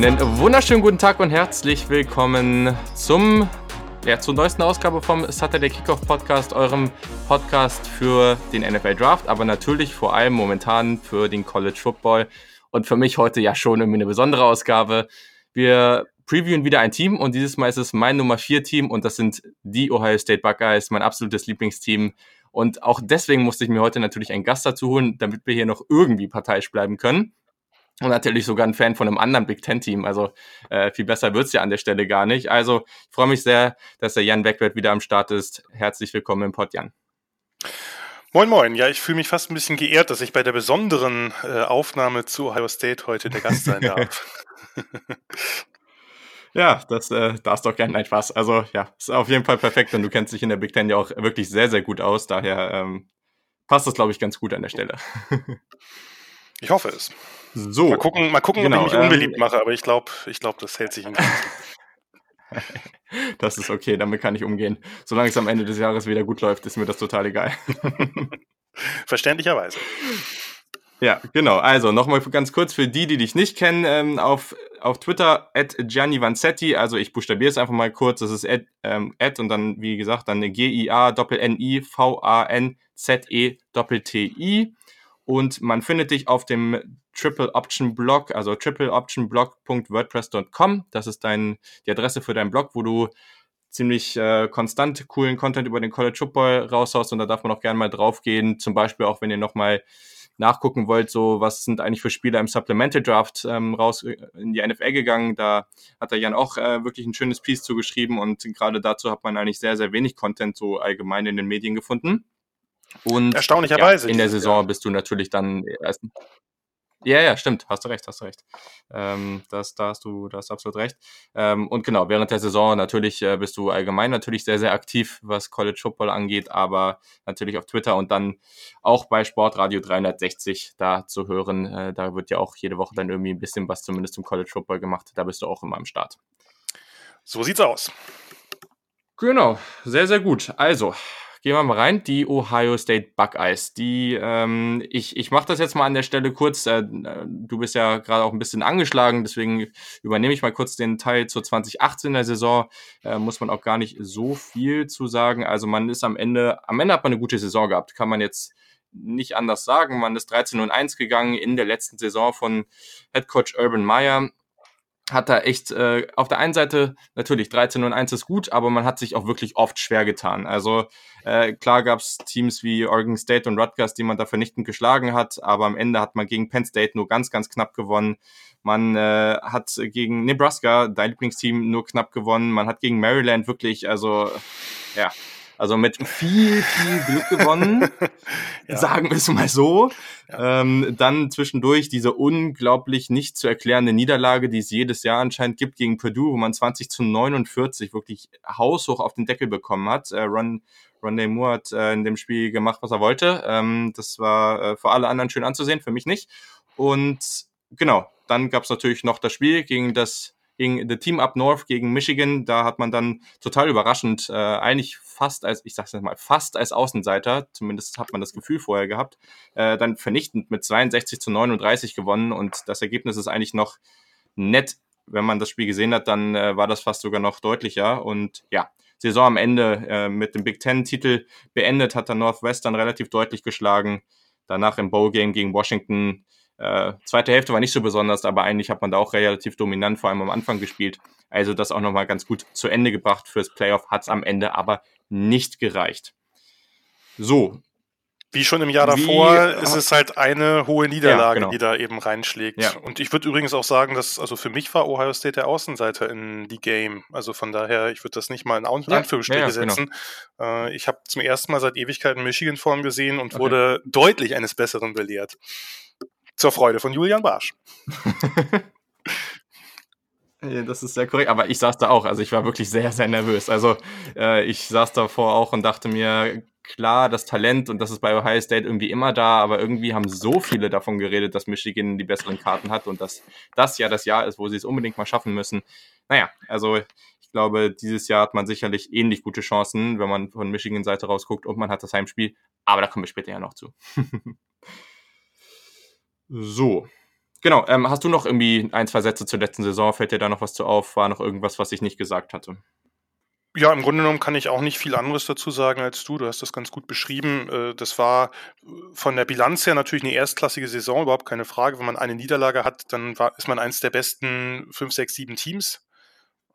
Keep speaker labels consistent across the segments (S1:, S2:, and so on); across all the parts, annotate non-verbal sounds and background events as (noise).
S1: Einen wunderschönen guten Tag und herzlich willkommen zum ja, zur neuesten Ausgabe vom Saturday Kickoff Podcast, eurem Podcast für den NFL Draft, aber natürlich vor allem momentan für den College Football und für mich heute ja schon irgendwie eine besondere Ausgabe. Wir previewen wieder ein Team und dieses Mal ist es mein Nummer 4 Team und das sind die Ohio State Buckeyes, mein absolutes Lieblingsteam. Und auch deswegen musste ich mir heute natürlich einen Gast dazu holen, damit wir hier noch irgendwie parteiisch bleiben können und natürlich sogar ein Fan von einem anderen Big Ten-Team. Also äh, viel besser wird's ja an der Stelle gar nicht. Also ich freue mich sehr, dass der Jan Beckwert wieder am Start ist. Herzlich willkommen im Pod, Jan.
S2: Moin, moin. Ja, ich fühle mich fast ein bisschen geehrt, dass ich bei der besonderen äh, Aufnahme zu Ohio State heute der Gast sein (laughs) darf.
S1: ja, das äh, darfst doch gerne. Nein, Spaß. Also ja, ist auf jeden Fall perfekt und du kennst dich in der Big Ten ja auch wirklich sehr, sehr gut aus. Daher ähm, passt das, glaube ich, ganz gut an der Stelle.
S2: ich hoffe es. So. Mal gucken, mal gucken genau, ob ich mich unbeliebt ähm, mache, aber ich glaube, ich glaub, das hält sich in (laughs)
S1: Das ist okay, damit kann ich umgehen. Solange es am Ende des Jahres wieder gut läuft, ist mir das total egal. (laughs)
S2: Verständlicherweise.
S1: Ja, genau. Also nochmal ganz kurz für die, die dich nicht kennen, ähm, auf, auf Twitter at Gianni Vanzetti, also ich buchstabiere es einfach mal kurz, das ist at, ähm, at und dann, wie gesagt, dann G-I-A Doppel-N-I V-A-N-Z-E Doppel-T-I und man findet dich auf dem Triple Option Blog, also tripleoptionblog.wordpress.com. Das ist dein, die Adresse für deinen Blog, wo du ziemlich äh, konstant coolen Content über den College Football raushaust und da darf man auch gerne mal draufgehen. Zum Beispiel auch, wenn ihr nochmal nachgucken wollt, so was sind eigentlich für Spieler im Supplemental Draft ähm, raus äh, in die NFL gegangen. Da hat der Jan auch äh, wirklich ein schönes Piece zugeschrieben und gerade dazu hat man eigentlich sehr, sehr wenig Content so allgemein in den Medien gefunden. Und
S2: erstaunlicherweise
S1: ja, in der Saison Jahr. bist du natürlich dann erst ja, ja, stimmt. Hast du recht, hast du recht. Ähm, das, da hast du, da hast du absolut recht. Ähm, und genau, während der Saison natürlich äh, bist du allgemein natürlich sehr, sehr aktiv, was College Football angeht, aber natürlich auf Twitter und dann auch bei Sportradio 360 da zu hören. Äh, da wird ja auch jede Woche dann irgendwie ein bisschen was zumindest zum College Football gemacht. Da bist du auch immer am Start.
S2: So sieht's aus.
S1: Genau, sehr, sehr gut. Also, gehen wir mal rein. Die Ohio State Buckeyes. Die, ähm, ich, ich mache das jetzt mal an der Stelle kurz. Äh, du bist ja gerade auch ein bisschen angeschlagen, deswegen übernehme ich mal kurz den Teil zur 2018er Saison. Äh, muss man auch gar nicht so viel zu sagen. Also man ist am Ende, am Ende hat man eine gute Saison gehabt. Kann man jetzt nicht anders sagen. Man ist 13 und 1 gegangen in der letzten Saison von Head Coach Urban Meyer hat da echt äh, auf der einen Seite natürlich 13 und 1 ist gut, aber man hat sich auch wirklich oft schwer getan. Also äh, klar gab es Teams wie Oregon State und Rutgers, die man da vernichtend geschlagen hat, aber am Ende hat man gegen Penn State nur ganz, ganz knapp gewonnen. Man äh, hat gegen Nebraska, dein Lieblingsteam, nur knapp gewonnen. Man hat gegen Maryland wirklich, also ja, also mit viel, viel Glück gewonnen, (laughs) ja. sagen wir es mal so. Ja. Ähm, dann zwischendurch diese unglaublich nicht zu erklärende Niederlage, die es jedes Jahr anscheinend gibt gegen Purdue, wo man 20 zu 49 wirklich haushoch auf den Deckel bekommen hat. Äh, Ron, Ronday Moore hat äh, in dem Spiel gemacht, was er wollte. Ähm, das war äh, für alle anderen schön anzusehen, für mich nicht. Und genau, dann gab es natürlich noch das Spiel gegen das gegen The Team Up North gegen Michigan. Da hat man dann total überraschend, äh, eigentlich fast als, ich sag's jetzt mal, fast als Außenseiter, zumindest hat man das Gefühl vorher gehabt, äh, dann vernichtend mit 62 zu 39 gewonnen und das Ergebnis ist eigentlich noch nett. Wenn man das Spiel gesehen hat, dann äh, war das fast sogar noch deutlicher und ja, Saison am Ende äh, mit dem Big Ten-Titel beendet, hat dann Northwestern relativ deutlich geschlagen. Danach im Bowl-Game gegen Washington äh, zweite Hälfte war nicht so besonders, aber eigentlich hat man da auch relativ dominant, vor allem am Anfang gespielt. Also das auch nochmal ganz gut zu Ende gebracht fürs Playoff, hat es am Ende aber nicht gereicht. So.
S2: Wie schon im Jahr davor Wie, ist es halt eine hohe Niederlage, ja, genau. die da eben reinschlägt. Ja. Und ich würde übrigens auch sagen, dass, also für mich war Ohio State der Außenseiter in die Game. Also von daher, ich würde das nicht mal in Anführungsstriche ja, genau. setzen. Genau. Äh, ich habe zum ersten Mal seit Ewigkeiten Michigan vorn gesehen und okay. wurde deutlich eines Besseren belehrt. Zur Freude von Julian Barsch. (laughs)
S1: Das ist sehr korrekt, aber ich saß da auch, also ich war wirklich sehr, sehr nervös. Also äh, ich saß davor auch und dachte mir, klar, das Talent und das ist bei Ohio State irgendwie immer da, aber irgendwie haben so viele davon geredet, dass Michigan die besseren Karten hat und dass das ja das Jahr ist, wo sie es unbedingt mal schaffen müssen. Naja, also ich glaube, dieses Jahr hat man sicherlich ähnlich gute Chancen, wenn man von Michigan Seite rausguckt und man hat das Heimspiel, aber da kommen wir später ja noch zu. (laughs) So, Genau, ähm, hast du noch irgendwie ein, zwei Sätze zur letzten Saison? Fällt dir da noch was zu auf? War noch irgendwas, was ich nicht gesagt hatte?
S2: Ja, im Grunde genommen kann ich auch nicht viel anderes dazu sagen als du. Du hast das ganz gut beschrieben. Äh, das war äh, von der Bilanz her natürlich eine erstklassige Saison, überhaupt keine Frage. Wenn man eine Niederlage hat, dann ist man eines der besten fünf, sechs, sieben Teams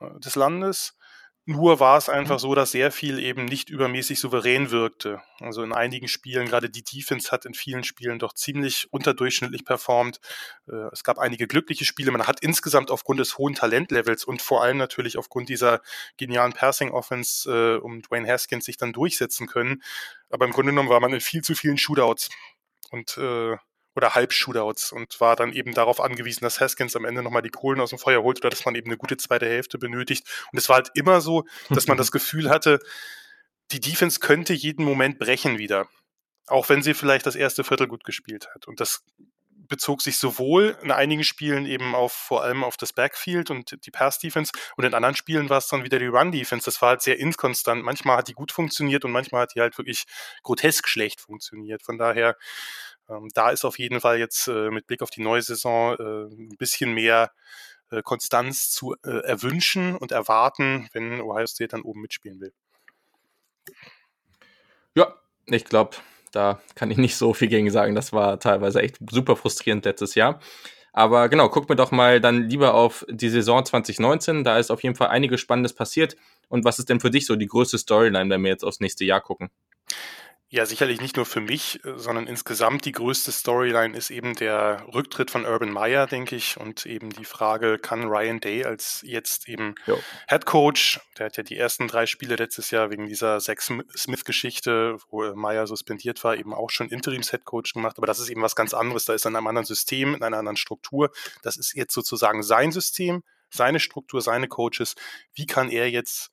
S2: äh, des Landes. Nur war es einfach mhm. so, dass sehr viel eben nicht übermäßig souverän wirkte. Also in einigen Spielen, gerade die Defense hat in vielen Spielen doch ziemlich unterdurchschnittlich performt. Äh, es gab einige glückliche Spiele. Man hat insgesamt aufgrund des hohen Talentlevels und vor allem natürlich aufgrund dieser genialen Passing-Offense äh, um Dwayne Haskins sich dann durchsetzen können. Aber im Grunde genommen war man in viel zu vielen Shootouts. Und äh, oder Halbshootouts und war dann eben darauf angewiesen, dass Haskins am Ende nochmal die Kohlen aus dem Feuer holt oder dass man eben eine gute zweite Hälfte benötigt. Und es war halt immer so, dass man das (laughs) Gefühl hatte, die Defense könnte jeden Moment brechen wieder. Auch wenn sie vielleicht das erste Viertel gut gespielt hat. Und das bezog sich sowohl in einigen Spielen eben auf vor allem auf das Backfield und die Pass-Defense und in anderen Spielen war es dann wieder die Run-Defense. Das war halt sehr inkonstant. Manchmal hat die gut funktioniert und manchmal hat die halt wirklich grotesk schlecht funktioniert. Von daher ähm, da ist auf jeden Fall jetzt äh, mit Blick auf die neue Saison äh, ein bisschen mehr äh, Konstanz zu äh, erwünschen und erwarten, wenn Ohio State dann oben mitspielen will.
S1: Ja, ich glaube, da kann ich nicht so viel gegen sagen. Das war teilweise echt super frustrierend letztes Jahr. Aber genau, guck mir doch mal dann lieber auf die Saison 2019. Da ist auf jeden Fall einiges Spannendes passiert. Und was ist denn für dich so die größte Storyline, wenn wir jetzt aufs nächste Jahr gucken?
S2: Ja, sicherlich nicht nur für mich, äh, sondern insgesamt die größte Storyline ist eben der Rücktritt von Urban Meyer, denke ich, und eben die Frage, kann Ryan Day als jetzt eben jo. Head Coach, der hat ja die ersten drei Spiele letztes Jahr wegen dieser Zach Smith-Geschichte, wo Meyer suspendiert war, eben auch schon Interims-Head Coach gemacht, aber das ist eben was ganz anderes, da ist er in einem anderen System, in einer anderen Struktur. Das ist jetzt sozusagen sein System, seine Struktur, seine Coaches. Wie kann er jetzt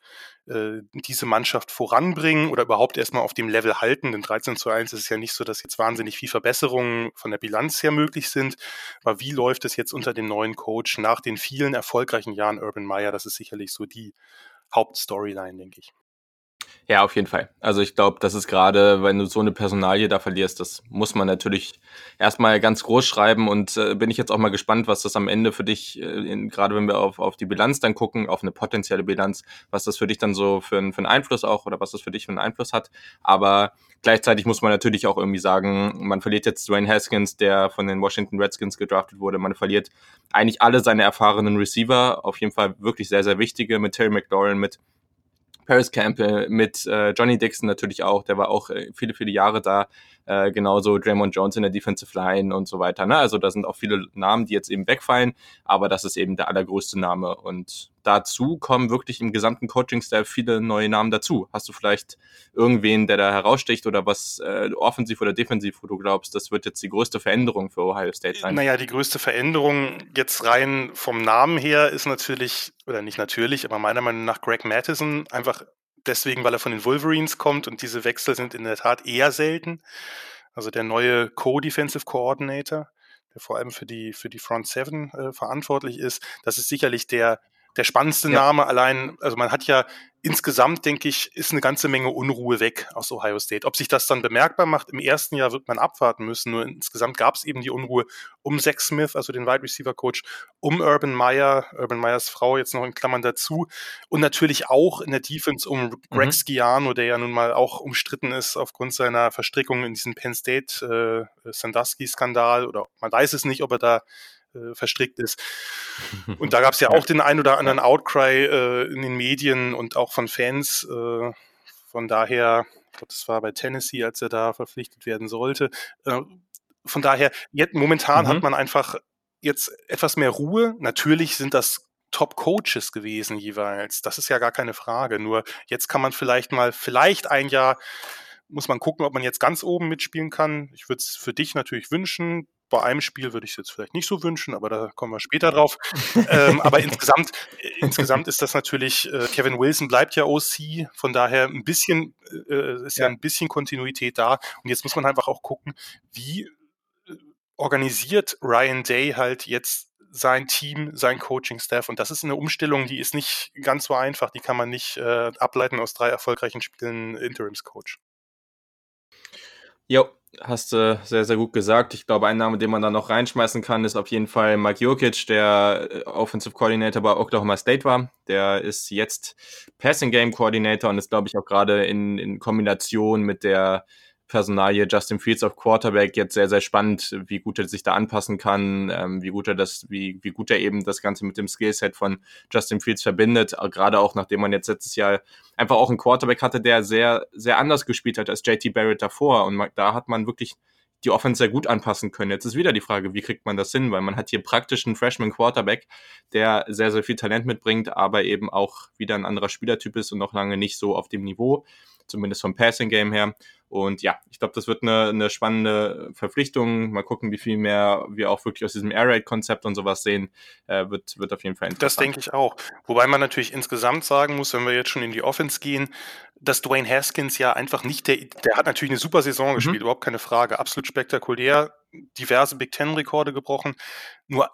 S2: äh, diese Mannschaft voranbringen oder überhaupt erstmal auf dem Level halten. Denn 13 zu 1 ist es ja nicht so, dass jetzt wahnsinnig viel Verbesserungen von der Bilanz her möglich sind. Aber wie läuft es jetzt unter dem neuen Coach nach den vielen erfolgreichen Jahren Urban Meyer? Das ist sicherlich so die Hauptstoryline, denke ich.
S1: Ja, auf jeden Fall. Also ich glaube, das ist gerade, wenn du so eine Personalie da verlierst, das muss man natürlich erstmal ganz groß schreiben und äh, bin ich jetzt auch mal gespannt, was das am Ende für dich, äh, gerade wenn wir auf, auf die Bilanz dann gucken, auf eine potenzielle Bilanz, was das für dich dann so für, für einen Einfluss auch oder was das für dich für einen Einfluss hat. Aber gleichzeitig muss man natürlich auch irgendwie sagen, man verliert jetzt Dwayne Haskins, der von den Washington Redskins gedraftet wurde, man verliert eigentlich alle seine erfahrenen Receiver, auf jeden Fall wirklich sehr, sehr wichtige, mit Terry McLaurin, mit Paris Campbell, mit äh, Johnny Dixon natürlich auch, der war auch äh, viele, viele Jahre da. Äh, genauso Draymond Jones in der Defensive Line und so weiter. Ne? Also da sind auch viele Namen, die jetzt eben wegfallen, aber das ist eben der allergrößte Name. Und dazu kommen wirklich im gesamten Coaching-Staff viele neue Namen dazu. Hast du vielleicht irgendwen, der da heraussticht oder was äh, offensiv oder defensiv, wo du glaubst, das wird jetzt die größte Veränderung für Ohio State sein?
S2: Naja, die größte Veränderung jetzt rein vom Namen her ist natürlich, oder nicht natürlich, aber meiner Meinung nach Greg Mattison einfach deswegen, weil er von den Wolverines kommt und diese Wechsel sind in der Tat eher selten. Also der neue Co-Defensive Coordinator, der vor allem für die, für die Front Seven äh, verantwortlich ist, das ist sicherlich der, der spannendste ja. Name. Allein, also man hat ja insgesamt, denke ich, ist eine ganze Menge Unruhe weg aus Ohio State. Ob sich das dann bemerkbar macht, im ersten Jahr wird man abwarten müssen. Nur insgesamt gab es eben die Unruhe um Zach Smith, also den Wide Receiver Coach, um Urban Meyer, Urban Meyers Frau jetzt noch in Klammern dazu und natürlich auch in der Defense um Greg mhm. Schiano, der ja nun mal auch umstritten ist aufgrund seiner Verstrickung in diesen Penn State äh, Sandusky-Skandal oder man weiß es nicht, ob er da äh, verstrickt ist. (laughs) Und da gab es ja auch den ein oder anderen Outcry äh, in den Medien und auch von Fans. Äh, von daher, ich glaube, das war bei Tennessee, als er da verpflichtet werden sollte. Äh, von daher, jetzt, momentan mhm. hat man einfach jetzt etwas mehr Ruhe. Natürlich sind das Top-Coaches gewesen jeweils. Das ist ja gar keine Frage. Nur jetzt kann man vielleicht mal, vielleicht ein Jahr, muss man gucken, ob man jetzt ganz oben mitspielen kann. Ich würde es für dich natürlich wünschen. Bei einem Spiel würde ich es jetzt vielleicht nicht so wünschen, aber da kommen wir später drauf. ähm, aber (laughs) insgesamt, äh, insgesamt ist das natürlich, äh, Kevin Wilson bleibt ja OC, von daher ein bisschen, äh, ist ja. ja ein bisschen Kontinuität da. Und jetzt muss man einfach auch gucken, wie äh, organisiert Ryan Day halt jetzt sein Team, sein Coaching-Staff. Und das ist eine Umstellung, die ist nicht ganz so einfach. Die kann man nicht äh, ableiten aus drei erfolgreichen Spielen Interims-Coach.
S1: Jo, hast du sehr, sehr gut gesagt. Ich glaube, ein Name, den man da noch reinschmeißen kann, ist auf jeden Fall Mike Jokic, der äh, Offensive Coordinator bei Oklahoma State war. Der ist jetzt Passing Game Coordinator und ist, glaube ich, auch gerade in, in Kombination mit der Personalie Justin Fields auf Quarterback jetzt sehr, sehr spannend, wie gut er sich da anpassen kann, ähm, wie gut er das, wie, wie gut er eben das Ganze mit dem Skillset von Justin Fields verbindet, äh, gerade auch nachdem man jetzt letztes Jahr einfach auch einen Quarterback hatte, der sehr, sehr anders gespielt hat als JT Barrett davor und da hat man wirklich die Offense sehr gut anpassen können. Jetzt ist wieder die Frage, wie kriegt man das hin? Weil man hat hier praktisch einen Freshman Quarterback, der sehr, sehr viel Talent mitbringt, aber eben auch wieder ein anderer Spielertyp ist und noch lange nicht so auf dem Niveau, zumindest vom Passing Game her. Und ja, ich glaube, das wird eine, eine spannende Verpflichtung. Mal gucken, wie viel mehr wir auch wirklich aus diesem Air Raid-Konzept und sowas sehen. Äh, wird, wird auf jeden Fall
S2: interessant. Das denke ich auch. Wobei man natürlich insgesamt sagen muss, wenn wir jetzt schon in die Offense gehen, dass Dwayne Haskins ja einfach nicht der, der hat natürlich eine super Saison mhm. gespielt, überhaupt keine Frage. Absolut spektakulär, diverse Big Ten-Rekorde gebrochen. Nur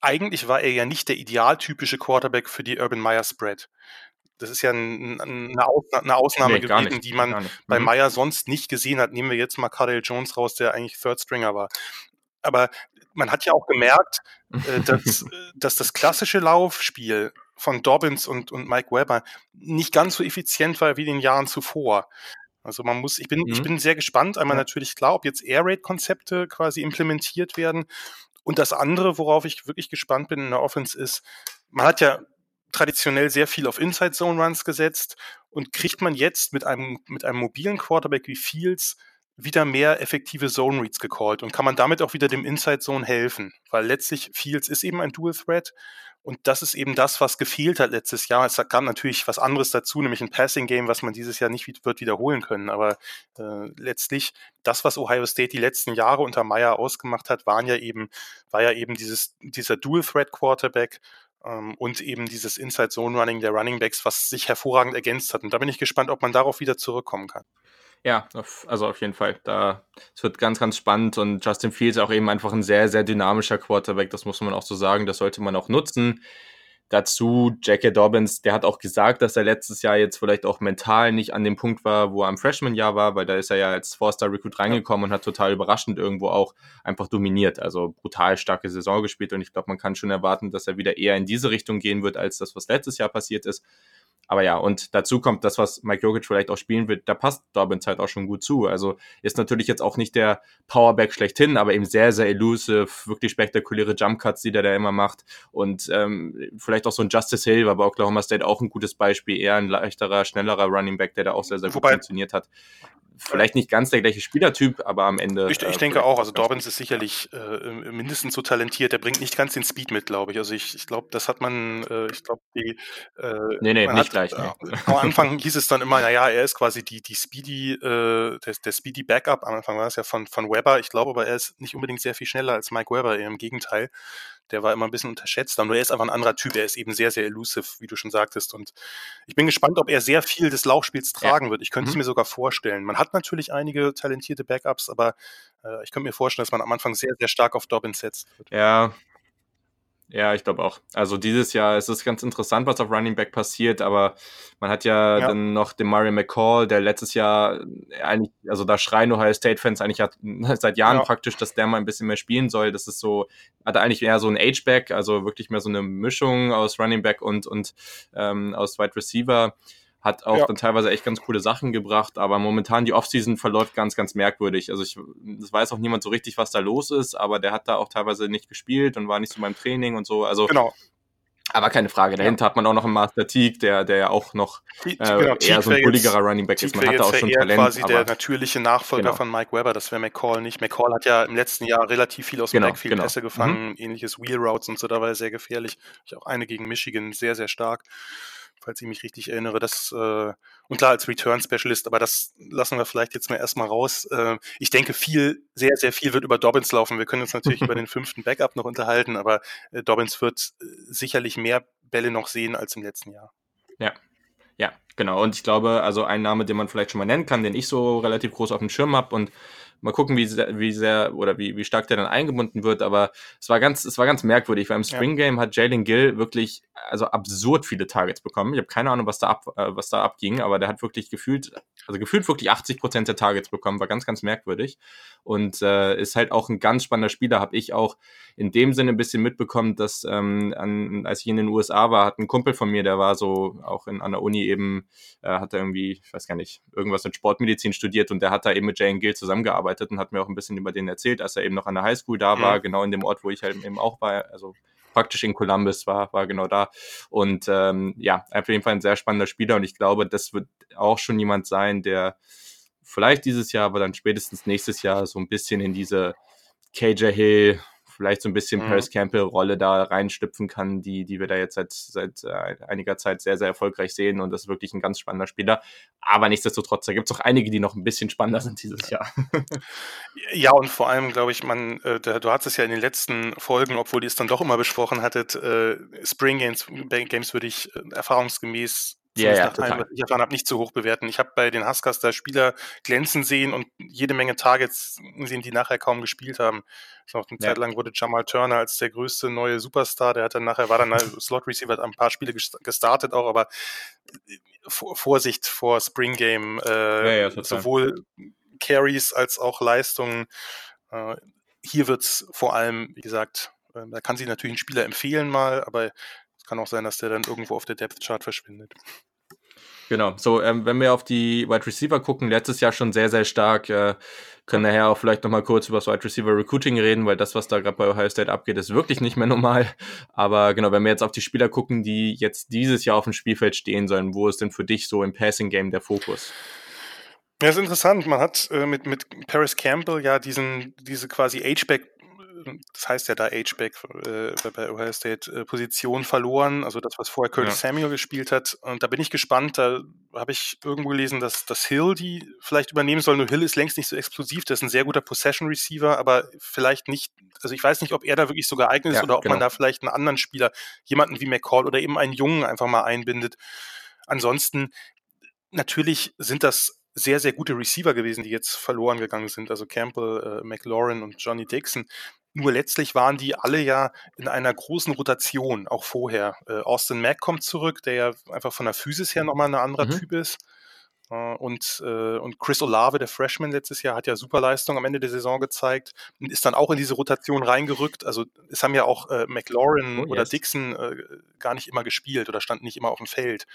S2: eigentlich war er ja nicht der idealtypische Quarterback für die Urban Meyer Spread. Das ist ja ein, eine, Ausnahme, eine Ausnahme nee, gewesen, die man mhm. bei Meyer sonst nicht gesehen hat. Nehmen wir jetzt mal Cardell Jones raus, der eigentlich Third Stringer war. Aber man hat ja auch gemerkt, äh, dass, (laughs) dass das klassische Laufspiel von Dobbins und, und Mike Weber nicht ganz so effizient war wie in den Jahren zuvor. Also man muss, ich bin, mhm. ich bin sehr gespannt. Einmal ja. natürlich klar, ob jetzt Air Raid Konzepte quasi implementiert werden. Und das andere, worauf ich wirklich gespannt bin in der Offense ist, man hat ja traditionell sehr viel auf Inside Zone Runs gesetzt. Und kriegt man jetzt mit einem, mit einem mobilen Quarterback wie Fields wieder mehr effektive Zone Reads gecallt? Und kann man damit auch wieder dem Inside Zone helfen, weil letztlich Fields ist eben ein Dual Threat und das ist eben das, was gefehlt hat letztes Jahr. Es kam natürlich was anderes dazu, nämlich ein Passing Game, was man dieses Jahr nicht wird wiederholen können. Aber äh, letztlich das, was Ohio State die letzten Jahre unter Meyer ausgemacht hat, waren ja eben, war ja eben dieses, dieser Dual Threat Quarterback und eben dieses Inside Zone Running der Running Backs, was sich hervorragend ergänzt hat. Und da bin ich gespannt, ob man darauf wieder zurückkommen kann.
S1: Ja, also auf jeden Fall. Da, es wird ganz, ganz spannend und Justin Fields auch eben einfach ein sehr, sehr dynamischer Quarterback. Das muss man auch so sagen. Das sollte man auch nutzen. Dazu J.K. Dobbins, der hat auch gesagt, dass er letztes Jahr jetzt vielleicht auch mental nicht an dem Punkt war, wo er am Freshman-Jahr war, weil da ist er ja als Four-Star-Recruit reingekommen und hat total überraschend irgendwo auch einfach dominiert. Also brutal starke Saison gespielt und ich glaube, man kann schon erwarten, dass er wieder eher in diese Richtung gehen wird, als das, was letztes Jahr passiert ist. Aber ja, und dazu kommt das, was Mike Jokic vielleicht auch spielen wird, da passt Dobbins halt auch schon gut zu. Also ist natürlich jetzt auch nicht der Powerback schlechthin, aber eben sehr, sehr elusive, wirklich spektakuläre Jumpcuts, die der da immer macht. Und ähm, vielleicht auch so ein Justice Hill war bei Oklahoma State auch ein gutes Beispiel, eher ein leichterer, schnellerer Running Back, der da auch sehr, sehr gut Wobei, funktioniert hat vielleicht nicht ganz der gleiche Spielertyp, aber am Ende.
S2: Ich, ich äh, denke auch, also Dobbins ist sicherlich äh, mindestens so talentiert. Der bringt nicht ganz den Speed mit, glaube ich. Also ich, ich glaube, das hat man, äh, ich glaube, die.
S1: Äh, nee, nee, nicht hat, gleich. Nee.
S2: Äh, am Anfang hieß es dann immer, naja, er ist quasi die, die Speedy, äh, der, der Speedy Backup. Am Anfang war es ja von, von Weber. Ich glaube aber, er ist nicht unbedingt sehr viel schneller als Mike Weber, eher im Gegenteil der war immer ein bisschen unterschätzt. Aber er ist einfach ein anderer Typ. Er ist eben sehr, sehr elusive, wie du schon sagtest. Und ich bin gespannt, ob er sehr viel des Laufspiels tragen ja. wird. Ich könnte mhm. es mir sogar vorstellen. Man hat natürlich einige talentierte Backups, aber äh, ich könnte mir vorstellen, dass man am Anfang sehr, sehr stark auf Dobbins setzt.
S1: Ja, ja, ich glaube auch. Also dieses Jahr ist es ganz interessant, was auf Running Back passiert, aber man hat ja, ja. dann noch den Mario McCall, der letztes Jahr eigentlich, also da schreien Ohio State-Fans eigentlich hat, (laughs) seit Jahren ja. praktisch, dass der mal ein bisschen mehr spielen soll. Das ist so, hat eigentlich eher so ein Age-Back, also wirklich mehr so eine Mischung aus Running Back und, und ähm, aus Wide Receiver hat auch ja. dann teilweise echt ganz coole Sachen gebracht, aber momentan die Offseason verläuft ganz, ganz merkwürdig. Also ich, das weiß auch niemand so richtig, was da los ist, aber der hat da auch teilweise nicht gespielt und war nicht so beim Training und so. Also genau. Aber keine Frage, dahinter ja. hat man auch noch einen Master Teague, der, der ja auch noch äh, genau, eher so ein bulligerer Running Back ist. Man hat da auch schon Talent.
S2: quasi der natürliche Nachfolger genau. von Mike Weber, das wäre McCall nicht. McCall hat ja im letzten Jahr relativ viel aus dem genau, Backfield genau. Pässe gefangen, mhm. ähnliches Wheel Routes und so, da war er sehr gefährlich. Ich auch eine gegen Michigan sehr, sehr stark falls ich mich richtig erinnere. Das, äh, und klar, als Return Specialist, aber das lassen wir vielleicht jetzt mal erstmal raus. Äh, ich denke, viel, sehr, sehr viel wird über Dobbins laufen. Wir können uns natürlich über (laughs) den fünften Backup noch unterhalten, aber äh, Dobbins wird äh, sicherlich mehr Bälle noch sehen als im letzten Jahr.
S1: Ja, ja, genau. Und ich glaube, also ein Name, den man vielleicht schon mal nennen kann, den ich so relativ groß auf dem Schirm habe und Mal gucken, wie sehr, wie sehr oder wie, wie stark der dann eingebunden wird. Aber es war ganz, es war ganz merkwürdig, weil im Spring Game hat Jalen Gill wirklich also absurd viele Targets bekommen. Ich habe keine Ahnung, was da ab, äh, was da abging, aber der hat wirklich gefühlt also gefühlt wirklich 80 Prozent der Targets bekommen, war ganz, ganz merkwürdig. Und äh, ist halt auch ein ganz spannender Spieler, habe ich auch in dem Sinne ein bisschen mitbekommen, dass ähm, an, als ich in den USA war, hat ein Kumpel von mir, der war so auch in, an der Uni eben, äh, hat er irgendwie, ich weiß gar nicht, irgendwas mit Sportmedizin studiert und der hat da eben mit Jane Gill zusammengearbeitet und hat mir auch ein bisschen über den erzählt, als er eben noch an der Highschool da war, mhm. genau in dem Ort, wo ich halt eben auch war, also praktisch in Columbus war, war genau da. Und ähm, ja, auf jeden Fall ein sehr spannender Spieler und ich glaube, das wird auch schon jemand sein, der vielleicht dieses Jahr, aber dann spätestens nächstes Jahr so ein bisschen in diese KJ Hill, vielleicht so ein bisschen mhm. Paris Campbell-Rolle da reinstüpfen kann, die, die wir da jetzt seit, seit äh, einiger Zeit sehr, sehr erfolgreich sehen. Und das ist wirklich ein ganz spannender Spieler. Aber nichtsdestotrotz, da gibt es auch einige, die noch ein bisschen spannender sind dieses Jahr. (laughs)
S2: ja, und vor allem, glaube ich, man, äh, du hast es ja in den letzten Folgen, obwohl ihr es dann doch immer besprochen hattet, äh, Spring Games, Games würde ich äh, erfahrungsgemäß ja, ja, nach allem, was ich erfahren habe, nicht zu hoch bewerten. Ich habe bei den Huskers da Spieler glänzen sehen und jede Menge Targets sehen, die nachher kaum gespielt haben. So, eine ja. Zeit lang wurde Jamal Turner als der größte neue Superstar, der hat dann nachher, war dann (laughs) Slot Receiver, hat ein paar Spiele gestartet auch, aber äh, Vorsicht vor Spring Game, äh, ja, sowohl Carries als auch Leistungen. Äh, hier wird's vor allem, wie gesagt, äh, da kann sich natürlich ein Spieler empfehlen mal, aber es kann auch sein, dass der dann irgendwo auf der Depth Chart verschwindet.
S1: Genau, so, ähm, wenn wir auf die Wide Receiver gucken, letztes Jahr schon sehr, sehr stark, äh, können nachher auch vielleicht nochmal kurz über das Wide Receiver Recruiting reden, weil das, was da gerade bei Ohio State abgeht, ist wirklich nicht mehr (laughs) normal. Aber genau, wenn wir jetzt auf die Spieler gucken, die jetzt dieses Jahr auf dem Spielfeld stehen sollen, wo ist denn für dich so im Passing Game der Fokus?
S2: Ja, ist interessant. Man hat äh, mit, mit Paris Campbell ja diesen, diese quasi H-Back das heißt ja da H-Back äh, bei Ohio State äh, Position verloren, also das, was vorher Curtis ja. Samuel gespielt hat. Und da bin ich gespannt, da habe ich irgendwo gelesen, dass, dass Hill die vielleicht übernehmen soll. Nur Hill ist längst nicht so explosiv, der ist ein sehr guter Possession Receiver, aber vielleicht nicht, also ich weiß nicht, ob er da wirklich so geeignet ist ja, oder ob genau. man da vielleicht einen anderen Spieler, jemanden wie McCall oder eben einen Jungen einfach mal einbindet. Ansonsten, natürlich sind das sehr, sehr gute Receiver gewesen, die jetzt verloren gegangen sind. Also Campbell, äh, McLaurin und Johnny Dixon. Nur letztlich waren die alle ja in einer großen Rotation, auch vorher. Äh, Austin Mack kommt zurück, der ja einfach von der Physis her nochmal ein anderer mhm. Typ ist. Äh, und, äh, und Chris Olave, der Freshman letztes Jahr, hat ja super Leistung am Ende der Saison gezeigt und ist dann auch in diese Rotation reingerückt. Also es haben ja auch äh, McLaurin oh, oder yes. Dixon äh, gar nicht immer gespielt oder standen nicht immer auf dem Feld.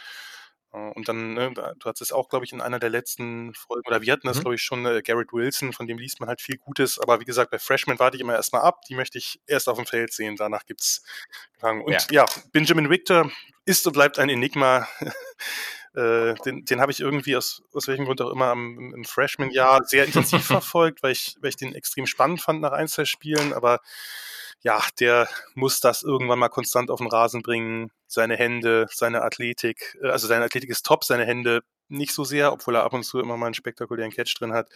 S2: Äh, und dann, ne, du hattest es auch, glaube ich, in einer der letzten Folgen, oder wir hatten das, mhm. glaube ich, schon, äh, Garrett Wilson, von dem liest man halt viel Gutes. Aber wie gesagt, bei Freshman warte ich immer erstmal ab. Die möchte ich erst auf dem Feld sehen. Danach gibt's Fragen. Und ja. ja, Benjamin Victor ist und bleibt ein Enigma. (laughs) äh, den, den habe ich irgendwie aus, aus welchem Grund auch immer am, im Freshman-Jahr sehr intensiv (laughs) verfolgt, weil ich, weil ich den extrem spannend fand nach ein, zwei Spielen. Aber ja, der muss das irgendwann mal konstant auf den Rasen bringen. Seine Hände, seine Athletik, äh, also seine Athletik ist top, seine Hände nicht so sehr, obwohl er ab und zu immer mal einen spektakulären Catch drin hat.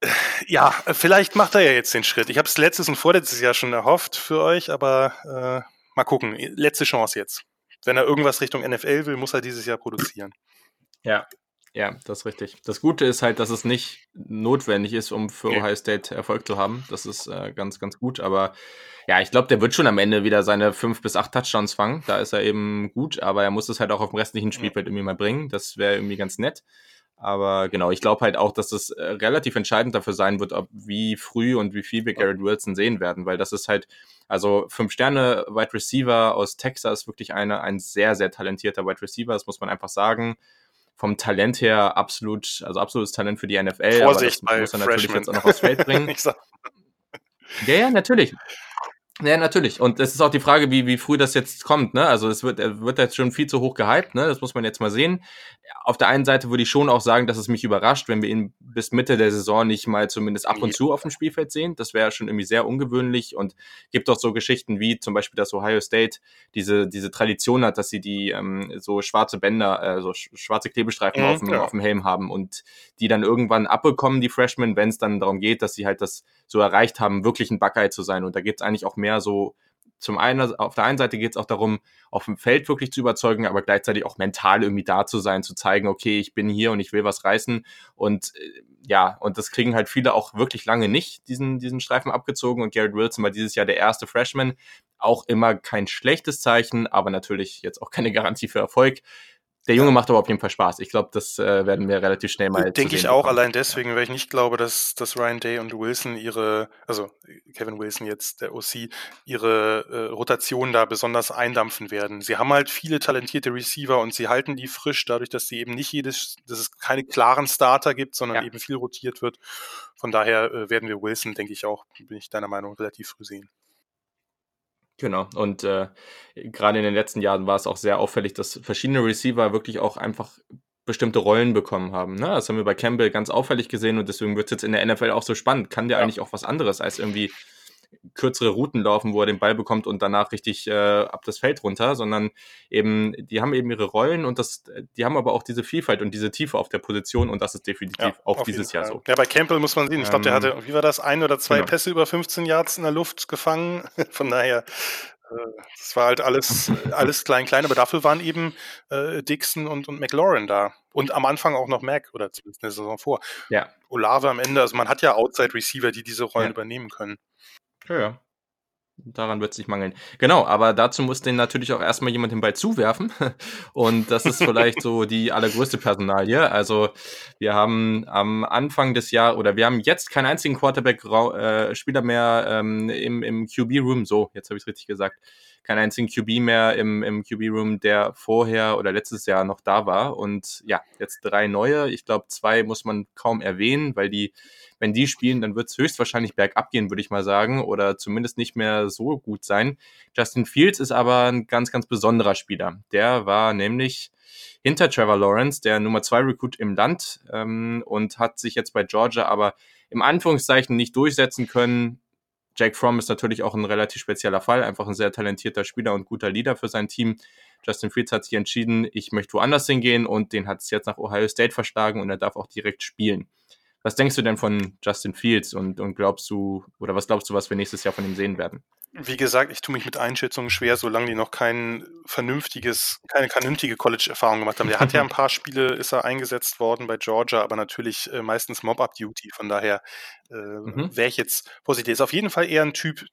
S2: Äh, ja, vielleicht macht er ja jetzt den Schritt. Ich habe es letztes und vorletztes Jahr schon erhofft für euch, aber äh, mal gucken. Letzte Chance jetzt. Wenn er irgendwas Richtung NFL will, muss er dieses Jahr produzieren.
S1: Ja, ja, das ist richtig. Das Gute ist halt, dass es nicht notwendig ist, um für okay. Ohio State Erfolg zu haben. Das ist äh, ganz, ganz gut. Aber ja, ich glaube, der wird schon am Ende wieder seine fünf bis acht Touchdowns fangen. Da ist er eben gut, aber er muss es halt auch auf dem restlichen Spielfeld irgendwie mal bringen. Das wäre irgendwie ganz nett. Aber genau, ich glaube halt auch, dass das äh, relativ entscheidend dafür sein wird, ob wie früh und wie viel wir Garrett Wilson sehen werden, weil das ist halt, also fünf Sterne Wide Receiver aus Texas, wirklich eine, ein sehr, sehr talentierter Wide Receiver, das muss man einfach sagen vom Talent her absolut, also absolutes Talent für die NFL.
S2: Vorsicht
S1: aber das muss er natürlich jetzt auch noch aufs Feld (laughs) bringen. ja, ja, natürlich. Ja, natürlich. Und es ist auch die Frage, wie, wie früh das jetzt kommt. Ne? Also es wird, wird jetzt schon viel zu hoch gehypt. Ne? Das muss man jetzt mal sehen. Auf der einen Seite würde ich schon auch sagen, dass es mich überrascht, wenn wir ihn bis Mitte der Saison nicht mal zumindest ab und zu auf dem Spielfeld sehen. Das wäre schon irgendwie sehr ungewöhnlich und gibt auch so Geschichten wie zum Beispiel, dass Ohio State diese, diese Tradition hat, dass sie die ähm, so schwarze Bänder, äh, so schwarze Klebestreifen mhm, auf, dem, auf dem Helm haben und die dann irgendwann abbekommen, die Freshmen, wenn es dann darum geht, dass sie halt das so erreicht haben, wirklich ein Buckeye zu sein. Und da gibt es eigentlich auch mehr so, zum einen, auf der einen Seite geht es auch darum, auf dem Feld wirklich zu überzeugen, aber gleichzeitig auch mental irgendwie da zu sein, zu zeigen, okay, ich bin hier und ich will was reißen. Und äh, ja, und das kriegen halt viele auch wirklich lange nicht, diesen, diesen Streifen abgezogen. Und Garrett Wilson war dieses Jahr der erste Freshman. Auch immer kein schlechtes Zeichen, aber natürlich jetzt auch keine Garantie für Erfolg der Junge macht aber auf jeden Fall Spaß. Ich glaube, das äh, werden wir relativ schnell mal.
S2: Denke ich auch, bekommen. allein deswegen, weil ich nicht glaube, dass, dass Ryan Day und Wilson ihre, also Kevin Wilson jetzt, der OC, ihre äh, Rotation da besonders eindampfen werden. Sie haben halt viele talentierte Receiver und sie halten die frisch, dadurch, dass sie eben nicht jedes, dass es keine klaren Starter gibt, sondern ja. eben viel rotiert wird. Von daher äh, werden wir Wilson, denke ich auch, bin ich deiner Meinung, relativ früh sehen.
S1: Genau. Und äh, gerade in den letzten Jahren war es auch sehr auffällig, dass verschiedene Receiver wirklich auch einfach bestimmte Rollen bekommen haben. Ne? Das haben wir bei Campbell ganz auffällig gesehen und deswegen wird es jetzt in der NFL auch so spannend. Kann der ja. eigentlich auch was anderes als irgendwie kürzere Routen laufen, wo er den Ball bekommt und danach richtig äh, ab das Feld runter, sondern eben, die haben eben ihre Rollen und das, die haben aber auch diese Vielfalt und diese Tiefe auf der Position und das ist definitiv ja, auch dieses Jahr so.
S2: Ja, bei Campbell muss man sehen, ich glaube, der ähm, hatte, wie war das, ein oder zwei genau. Pässe über 15 Yards in der Luft gefangen, (laughs) von daher äh, das war halt alles, alles klein, klein, aber dafür waren eben äh, Dixon und, und McLaurin da. Und am Anfang auch noch Mac, oder zumindest eine Saison vor.
S1: Ja.
S2: Olave am Ende, also man hat ja Outside-Receiver, die diese Rollen ja. übernehmen können.
S1: Ja, ja. Daran wird es nicht mangeln. Genau, aber dazu muss denen natürlich auch erstmal jemand den Ball zuwerfen. (laughs) Und das ist vielleicht so die allergrößte Personalie. Also wir haben am Anfang des Jahres, oder wir haben jetzt keinen einzigen Quarterback-Spieler äh, mehr ähm, im, im QB-Room. So, jetzt habe ich es richtig gesagt. Keinen einzigen QB mehr im, im QB-Room, der vorher oder letztes Jahr noch da war. Und ja, jetzt drei neue. Ich glaube, zwei muss man kaum erwähnen, weil die wenn die spielen, dann wird es höchstwahrscheinlich bergab gehen, würde ich mal sagen, oder zumindest nicht mehr so gut sein. Justin Fields ist aber ein ganz, ganz besonderer Spieler. Der war nämlich hinter Trevor Lawrence, der Nummer zwei Recruit im Land, ähm, und hat sich jetzt bei Georgia aber im Anführungszeichen nicht durchsetzen können. Jack Fromm ist natürlich auch ein relativ spezieller Fall, einfach ein sehr talentierter Spieler und guter Leader für sein Team. Justin Fields hat sich entschieden, ich möchte woanders hingehen und den hat es jetzt nach Ohio State verschlagen und er darf auch direkt spielen. Was denkst du denn von Justin Fields und, und glaubst du, oder was glaubst du, was wir nächstes Jahr von ihm sehen werden?
S2: Wie gesagt, ich tue mich mit Einschätzungen schwer, solange die noch kein vernünftiges, keine vernünftige College-Erfahrung gemacht haben. Der hat ja ein paar Spiele, ist er eingesetzt worden bei Georgia, aber natürlich äh, meistens Mob-Up-Duty. Von daher äh, mhm. wäre ich jetzt positiv. Ist auf jeden Fall eher ein Typ,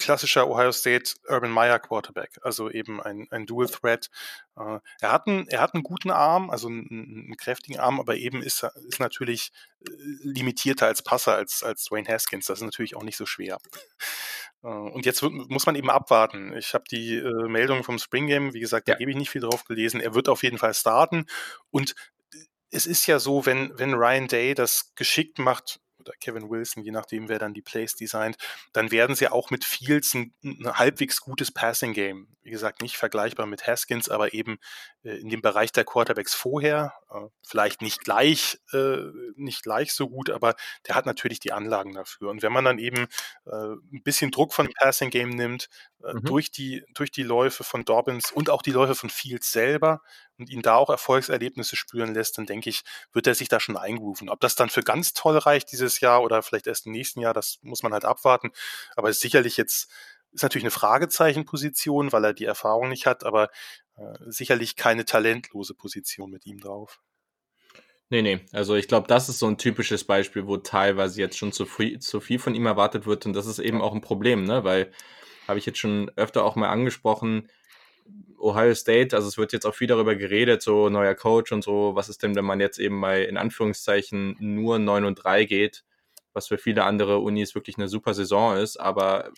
S2: klassischer Ohio State Urban Meyer Quarterback, also eben ein, ein Dual Threat. Äh, er, hat einen, er hat einen guten Arm, also einen, einen kräftigen Arm, aber eben ist ist natürlich äh, limitierter als Passer als, als Dwayne Haskins. Das ist natürlich auch nicht so schwer. Äh, und jetzt wird, muss man eben abwarten. Ich habe die äh, Meldung vom Spring Game, wie gesagt, ja. da gebe ich nicht viel drauf gelesen. Er wird auf jeden Fall starten. Und es ist ja so, wenn, wenn Ryan Day das geschickt macht, oder Kevin Wilson, je nachdem, wer dann die Plays designt, dann werden sie auch mit Fields ein, ein halbwegs gutes Passing-Game. Wie gesagt, nicht vergleichbar mit Haskins, aber eben äh, in dem Bereich der Quarterbacks vorher. Äh, vielleicht nicht gleich, äh, nicht gleich so gut, aber der hat natürlich die Anlagen dafür. Und wenn man dann eben äh, ein bisschen Druck von dem Passing-Game nimmt, äh, mhm. durch, die, durch die Läufe von Dobbins und auch die Läufe von Fields selber und ihn da auch Erfolgserlebnisse spüren lässt, dann denke ich, wird er sich da schon eingerufen. Ob das dann für ganz toll reicht dieses Jahr oder vielleicht erst im nächsten Jahr, das muss man halt abwarten. Aber sicherlich jetzt, ist natürlich eine Fragezeichenposition, weil er die Erfahrung nicht hat, aber äh, sicherlich keine talentlose Position mit ihm drauf.
S1: Nee, nee. Also ich glaube, das ist so ein typisches Beispiel, wo teilweise jetzt schon zu viel, zu viel von ihm erwartet wird. Und das ist eben auch ein Problem, ne? Weil habe ich jetzt schon öfter auch mal angesprochen. Ohio State, also es wird jetzt auch viel darüber geredet, so neuer Coach und so, was ist denn, wenn man jetzt eben mal in Anführungszeichen nur 9 und 3 geht, was für viele andere Unis wirklich eine super Saison ist, aber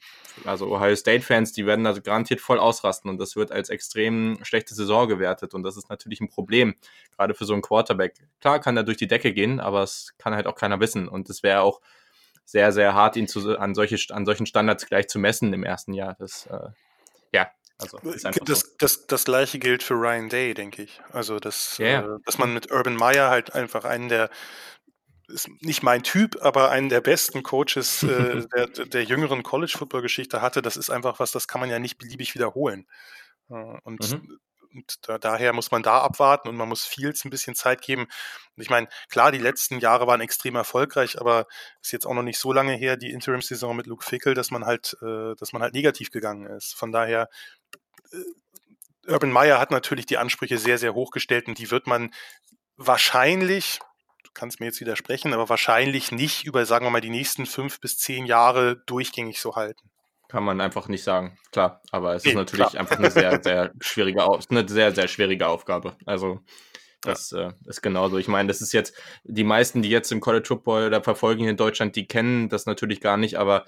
S1: also Ohio State Fans, die werden also garantiert voll ausrasten und das wird als extrem schlechte Saison gewertet und das ist natürlich ein Problem, gerade für so einen Quarterback. Klar kann er durch die Decke gehen, aber es kann halt auch keiner wissen und es wäre auch sehr, sehr hart, ihn zu, an, solche, an solchen Standards gleich zu messen im ersten Jahr. Das, äh, ja, also
S2: das, so. das, das gleiche gilt für Ryan Day, denke ich. Also, dass, yeah. äh, dass man mit Urban Meyer halt einfach einen der, ist nicht mein Typ, aber einen der besten Coaches äh, (laughs) der, der jüngeren College-Football-Geschichte hatte, das ist einfach was, das kann man ja nicht beliebig wiederholen. Äh, und mhm und da, daher muss man da abwarten und man muss Fields ein bisschen Zeit geben. Und ich meine, klar, die letzten Jahre waren extrem erfolgreich, aber ist jetzt auch noch nicht so lange her, die Interim-Saison mit Luke Fickle, dass man halt, äh, dass man halt negativ gegangen ist. Von daher, äh, Urban Meyer hat natürlich die Ansprüche sehr, sehr hoch gestellt und die wird man wahrscheinlich, du kannst mir jetzt widersprechen, aber wahrscheinlich nicht über, sagen wir mal, die nächsten fünf bis zehn Jahre durchgängig so halten.
S1: kann man einfach nicht sagen. Klar, aber es ist natürlich klar. einfach eine sehr, (laughs) sehr schwierige, eine sehr, sehr schwierige Aufgabe. Also das ja. äh, ist genauso. Ich meine, das ist jetzt, die meisten, die jetzt im College Football oder verfolgen hier in Deutschland, die kennen das natürlich gar nicht, aber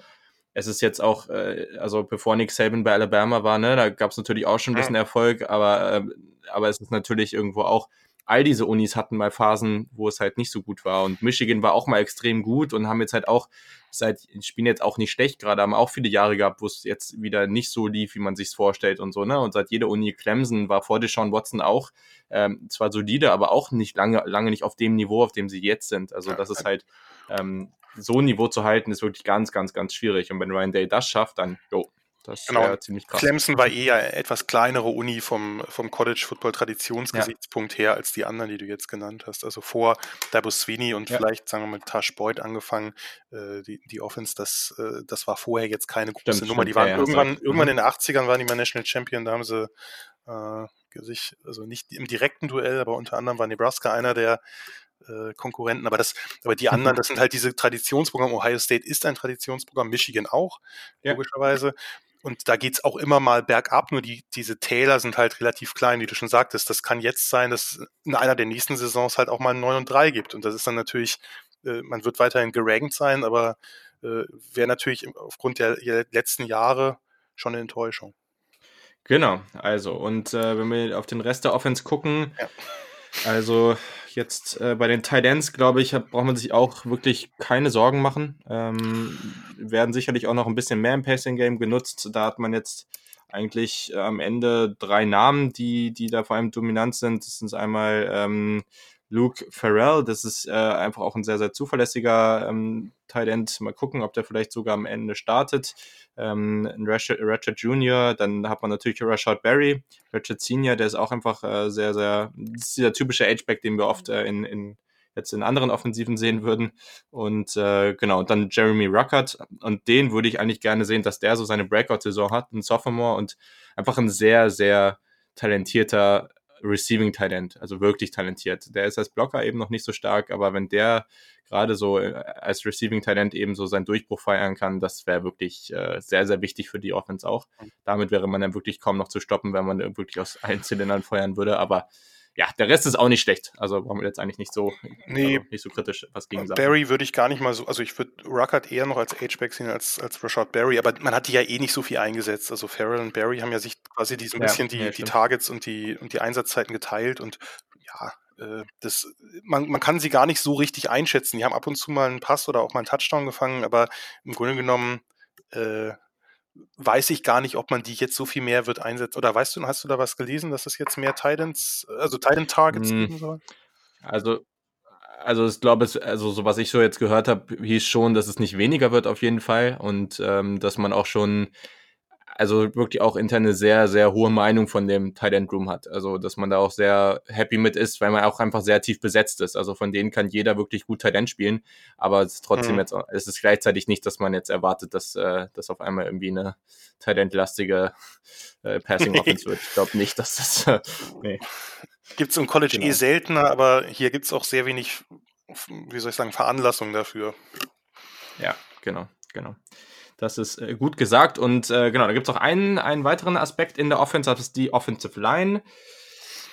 S1: es ist jetzt auch, äh, also bevor Nick Saban bei Alabama war, ne, da gab es natürlich auch schon ein bisschen Erfolg, aber, äh, aber es ist natürlich irgendwo auch all diese Unis hatten mal Phasen, wo es halt nicht so gut war. Und Michigan war auch mal extrem gut und haben jetzt halt auch seit, spielen jetzt auch nicht schlecht gerade, haben auch viele Jahre gehabt, wo es jetzt wieder nicht so lief, wie man sich vorstellt und so, ne? Und seit jeder Uni Clemson war vor Deshaun Watson auch ähm, zwar solide, aber auch nicht lange, lange nicht auf dem Niveau, auf dem sie jetzt sind. Also das ist halt ähm, so ein Niveau zu halten, ist wirklich ganz, ganz, ganz schwierig. Und wenn Ryan Day das schafft, dann, jo, das genau. wäre ziemlich krass.
S2: Clemson war eher eine etwas kleinere Uni vom, vom College-Football-Traditionsgesichtspunkt ja. her als die anderen, die du jetzt genannt hast. Also vor Dabo Sweeney und ja. vielleicht, sagen wir mal, Tash Boyd angefangen, äh, die, die Offense, das, äh, das war vorher jetzt keine große stimmt, Nummer. Stimmt, die waren ja, irgendwann, ja. irgendwann mhm. in den 80ern waren die mal National Champion, da haben sie äh, sich, also nicht im direkten Duell, aber unter anderem war Nebraska einer der äh, Konkurrenten, aber das, aber die anderen, das sind halt diese Traditionsprogramme. Ohio State ist ein Traditionsprogramm, Michigan auch, ja. logischerweise. Und da geht's auch immer mal bergab, nur die, diese Täler sind halt relativ klein, wie du schon sagtest. Das kann jetzt sein, dass es in einer der nächsten Saisons halt auch mal 9 und 3 gibt. Und das ist dann natürlich, äh, man wird weiterhin gerankt sein, aber äh, wäre natürlich aufgrund der, der, letzten Jahre schon eine Enttäuschung.
S1: Genau, also, und äh, wenn wir auf den Rest der Offense gucken, ja. also Jetzt äh, bei den Ends, glaube ich, hat, braucht man sich auch wirklich keine Sorgen machen. Ähm, werden sicherlich auch noch ein bisschen mehr im Passing-Game genutzt. Da hat man jetzt eigentlich äh, am Ende drei Namen, die, die da vor allem dominant sind. Das sind einmal ähm, Luke Farrell, das ist äh, einfach auch ein sehr, sehr zuverlässiger ähm, Tight End. Mal gucken, ob der vielleicht sogar am Ende startet. Ähm, Ratchet, Ratchet Jr., dann hat man natürlich Rashad Berry, Ratchet Senior, der ist auch einfach äh, sehr, sehr, das ist dieser typische H-Back, den wir oft äh, in, in jetzt in anderen Offensiven sehen würden. Und äh, genau, und dann Jeremy Ruckert. Und den würde ich eigentlich gerne sehen, dass der so seine Breakout-Saison hat, ein Sophomore und einfach ein sehr, sehr talentierter Receiving Talent, also wirklich talentiert. Der ist als Blocker eben noch nicht so stark, aber wenn der gerade so äh, als Receiving Talent eben so seinen Durchbruch feiern kann, das wäre wirklich äh, sehr, sehr wichtig für die Offense auch. Damit wäre man dann wirklich kaum noch zu stoppen, wenn man wirklich aus allen Zylindern feuern würde, aber ja, der Rest ist auch nicht schlecht. Also brauchen wir jetzt eigentlich nicht so, nee, also nicht so kritisch was gegen
S2: sagen. Barry würde ich gar nicht mal so, also ich würde Ruckert eher noch als H-Back sehen als, als Rashad Barry, aber man hat die ja eh nicht so viel eingesetzt. Also Farrell und Barry haben ja sich quasi die, so ein ja, bisschen die, ja, die Targets und die, und die Einsatzzeiten geteilt und ja, äh, das, man, man kann sie gar nicht so richtig einschätzen. Die haben ab und zu mal einen Pass oder auch mal einen Touchdown gefangen, aber im Grunde genommen äh, weiß ich gar nicht, ob man die jetzt so viel mehr wird einsetzen. Oder weißt du, hast du da was gelesen, dass es jetzt mehr Titans, also Titan Targets hm. geben soll?
S1: Also, also ich glaube, es, also so was ich so jetzt gehört habe, hieß schon, dass es nicht weniger wird auf jeden Fall und ähm, dass man auch schon also wirklich auch interne sehr, sehr hohe Meinung von dem Tight End Room hat. Also, dass man da auch sehr happy mit ist, weil man auch einfach sehr tief besetzt ist. Also von denen kann jeder wirklich gut Tight End spielen. Aber es ist trotzdem mhm. jetzt, es ist gleichzeitig nicht, dass man jetzt erwartet, dass, äh, dass auf einmal irgendwie eine Tight End-lastige äh, Passing (laughs) Offense wird. Ich glaube nicht, dass das, äh,
S2: nee. Gibt es im College eh genau. eh seltener, aber hier gibt es auch sehr wenig, wie soll ich sagen, Veranlassung dafür.
S1: Ja, genau, genau. Das ist äh, gut gesagt. Und äh, genau, da gibt es auch einen, einen weiteren Aspekt in der Offense, das ist die Offensive Line.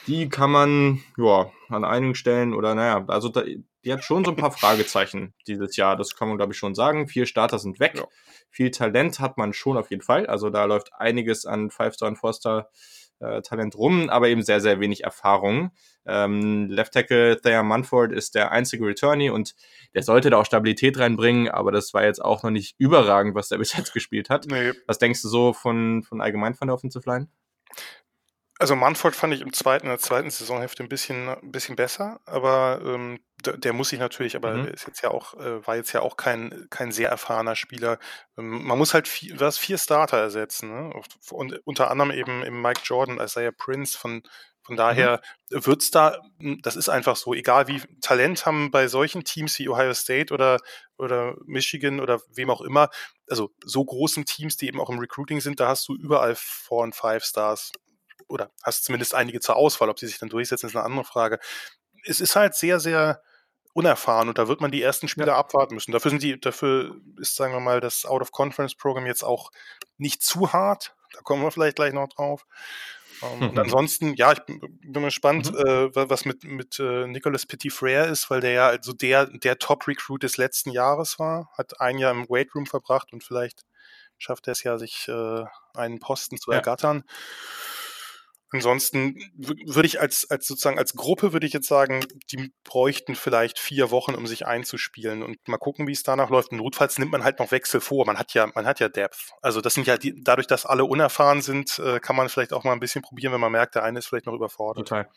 S1: Die kann man ja an einigen Stellen oder naja, also da, die hat schon so ein paar Fragezeichen dieses Jahr. Das kann man, glaube ich, schon sagen. Vier Starter sind weg. Ja. Viel Talent hat man schon auf jeden Fall. Also da läuft einiges an Five-Star und Foster äh, Talent rum, aber eben sehr, sehr wenig Erfahrung. Ähm, Left Tackle Thayer Munford ist der einzige Returnee und der sollte da auch Stabilität reinbringen, aber das war jetzt auch noch nicht überragend, was der (laughs) bis jetzt gespielt hat. Nee. Was denkst du so von, von allgemein von der Offensive Line?
S2: Also Manford fand ich im zweiten, in der zweiten Saisonhälfte ein bisschen, ein bisschen besser, aber ähm, der, der, muss sich natürlich, aber mhm. ist jetzt ja auch, äh, war jetzt ja auch kein, kein sehr erfahrener Spieler. Ähm, man muss halt vier, was, vier Starter ersetzen, ne? Und unter anderem eben im Mike Jordan, Isaiah Prince von von daher mhm. wird's da, hm, das ist einfach so, egal wie Talent haben bei solchen Teams wie Ohio State oder, oder Michigan oder wem auch immer, also so großen Teams, die eben auch im Recruiting sind, da hast du überall Four- und Five-Stars oder hast zumindest einige zur Auswahl. Ob sie sich dann durchsetzen, ist eine andere Frage. Es ist halt sehr, sehr unerfahren und da wird man die ersten Spieler ja. abwarten müssen. Dafür sind die, dafür ist, sagen wir mal, das Out-of-Conference-Programm jetzt auch nicht zu hart. Da kommen wir vielleicht gleich noch drauf. Ähm, und ansonsten, ja, ich bin, bin gespannt, mhm. äh, was mit, mit äh, Nicolas Petit-Frere ist, weil der ja also der, der Top-Recruit des letzten Jahres war, hat ein Jahr im Weight Room verbracht und vielleicht schafft er es ja, sich äh, einen Posten zu ja. ergattern. Ansonsten würde ich als, als sozusagen als Gruppe würde ich jetzt sagen, die bräuchten vielleicht vier Wochen, um sich einzuspielen und mal gucken, wie es danach läuft. Und notfalls nimmt man halt noch Wechsel vor. Man hat ja, man hat ja Depth. Also das sind ja die, dadurch, dass alle unerfahren sind, äh, kann man vielleicht auch mal ein bisschen probieren, wenn man merkt, der eine ist vielleicht noch überfordert.
S1: Total.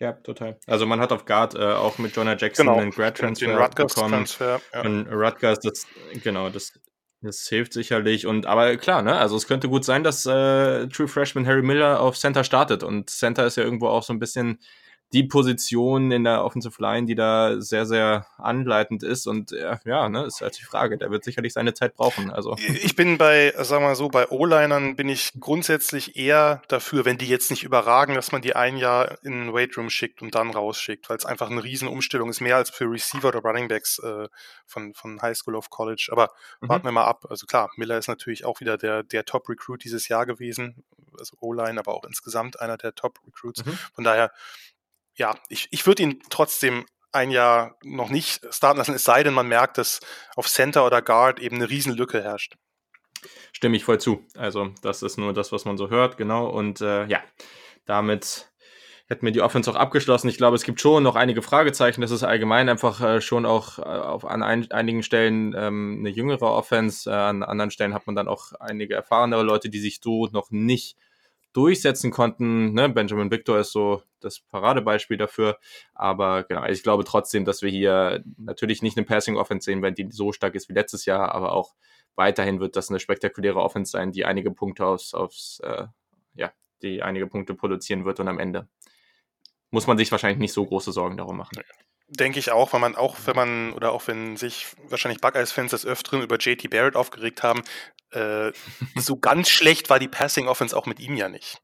S1: Ja, total. Also man hat auf Guard äh, auch mit Jonah Jackson genau, einen Grad Transfer den Rutgers bekommen. Transfer, ja. Und Rutgers, das, genau, das das hilft sicherlich. Und aber klar, ne? Also es könnte gut sein, dass äh, True Freshman Harry Miller auf Center startet. Und Center ist ja irgendwo auch so ein bisschen die Position in der Offensive Line, die da sehr, sehr anleitend ist. Und äh, ja, ne, ist halt die Frage. Der wird sicherlich seine Zeit brauchen. Also.
S2: Ich bin bei, sagen wir mal so, bei O-Linern bin ich grundsätzlich eher dafür, wenn die jetzt nicht überragen, dass man die ein Jahr in den Weight Room schickt und dann rausschickt, weil es einfach eine Riesenumstellung ist, mehr als für Receiver oder Running Backs äh, von, von High School auf College. Aber mhm. warten wir mal ab. Also klar, Miller ist natürlich auch wieder der, der Top-Recruit dieses Jahr gewesen. Also O-Line, aber auch insgesamt einer der Top-Recruits. Mhm. Von daher ja, ich, ich würde ihn trotzdem ein Jahr noch nicht starten lassen, es sei denn, man merkt, dass auf Center oder Guard eben eine Riesenlücke herrscht.
S1: Stimme ich voll zu. Also, das ist nur das, was man so hört, genau. Und äh, ja, damit hätten wir die Offense auch abgeschlossen. Ich glaube, es gibt schon noch einige Fragezeichen. Das ist allgemein einfach äh, schon auch äh, auf, an ein, einigen Stellen ähm, eine jüngere Offense. Äh, an anderen Stellen hat man dann auch einige erfahrenere Leute, die sich so noch nicht durchsetzen konnten. Ne? Benjamin Victor ist so das Paradebeispiel dafür. Aber genau, ich glaube trotzdem, dass wir hier natürlich nicht eine Passing Offense sehen werden, die so stark ist wie letztes Jahr, aber auch weiterhin wird das eine spektakuläre Offense sein, die einige Punkte aufs, aufs äh, ja, die einige Punkte produzieren wird und am Ende muss man sich wahrscheinlich nicht so große Sorgen darum machen.
S2: Denke ich auch, weil man auch, wenn man, oder auch wenn sich wahrscheinlich Buckeyes-Fans des Öfteren über JT Barrett aufgeregt haben, äh, so ganz (laughs) schlecht war die Passing Offense auch mit ihm ja nicht.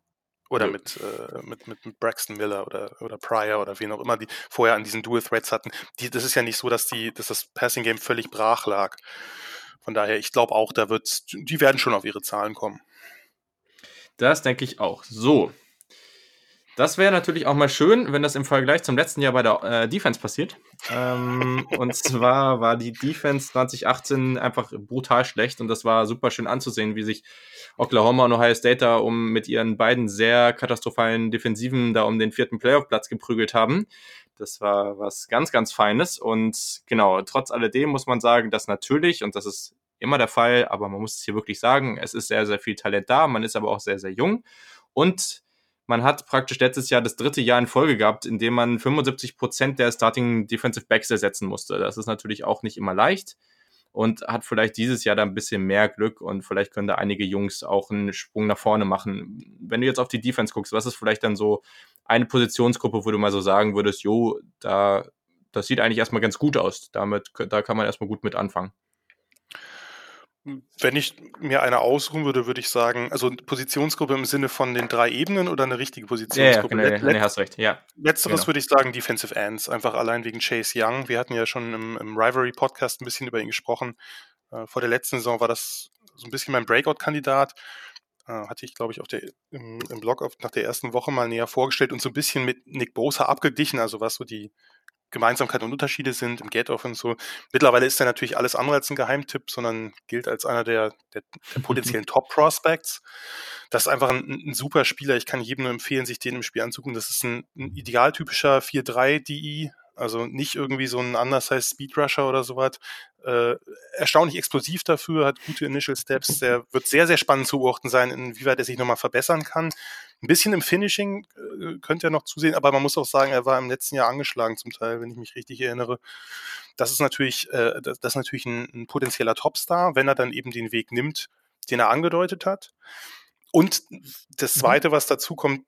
S2: Oder ja. mit, äh, mit, mit, Braxton Miller oder, oder Pryor oder wen auch immer, die vorher an diesen Dual Threats hatten. Die, das ist ja nicht so, dass, die, dass das Passing Game völlig brach lag. Von daher, ich glaube auch, da wird, die werden schon auf ihre Zahlen kommen.
S1: Das denke ich auch. So, das wäre natürlich auch mal schön, wenn das im Vergleich zum letzten Jahr bei der äh, Defense passiert. Ähm, (laughs) und zwar war die Defense 2018 einfach brutal schlecht und das war super schön anzusehen, wie sich Oklahoma und Ohio State da um mit ihren beiden sehr katastrophalen Defensiven da um den vierten Playoff-Platz geprügelt haben. Das war was ganz, ganz Feines. Und genau, trotz alledem muss man sagen, dass natürlich, und das ist immer der Fall, aber man muss es hier wirklich sagen, es ist sehr, sehr viel Talent da, man ist aber auch sehr, sehr jung. Und man hat praktisch letztes Jahr das dritte Jahr in Folge gehabt, in dem man 75 Prozent der Starting Defensive Backs ersetzen musste. Das ist natürlich auch nicht immer leicht und hat vielleicht dieses Jahr da ein bisschen mehr Glück und vielleicht können da einige Jungs auch einen Sprung nach vorne machen. Wenn du jetzt auf die Defense guckst, was ist vielleicht dann so eine Positionsgruppe, wo du mal so sagen würdest, jo, da, das sieht eigentlich erstmal ganz gut aus. Damit, da kann man erstmal gut mit anfangen.
S2: Wenn ich mir eine ausruhen würde, würde ich sagen, also Positionsgruppe im Sinne von den drei Ebenen oder eine richtige Positionsgruppe?
S1: Ja, ja genau, nee, hast recht, ja.
S2: Letzteres genau. würde ich sagen Defensive Ends, einfach allein wegen Chase Young. Wir hatten ja schon im, im Rivalry-Podcast ein bisschen über ihn gesprochen. Äh, vor der letzten Saison war das so ein bisschen mein Breakout-Kandidat. Äh, hatte ich, glaube ich, auf der, im, im Blog auf, nach der ersten Woche mal näher vorgestellt und so ein bisschen mit Nick Bosa abgeglichen, also was so die Gemeinsamkeiten und Unterschiede sind im Get-Off und so. Mittlerweile ist er natürlich alles andere als ein Geheimtipp, sondern gilt als einer der, der, der potenziellen Top-Prospects. Das ist einfach ein, ein, super Spieler. Ich kann jedem nur empfehlen, sich den im Spiel anzugucken. Das ist ein, ein idealtypischer 4-3-DI, also nicht irgendwie so ein undersized Speedrusher oder sowas. Äh, erstaunlich explosiv dafür, hat gute Initial Steps. Der wird sehr, sehr spannend zu beobachten sein, inwieweit er sich nochmal verbessern kann. Ein bisschen im Finishing äh, könnte er noch zusehen, aber man muss auch sagen, er war im letzten Jahr angeschlagen zum Teil, wenn ich mich richtig erinnere. Das ist natürlich, äh, das, das ist natürlich ein, ein potenzieller Topstar, wenn er dann eben den Weg nimmt, den er angedeutet hat. Und das mhm. Zweite, was dazu kommt,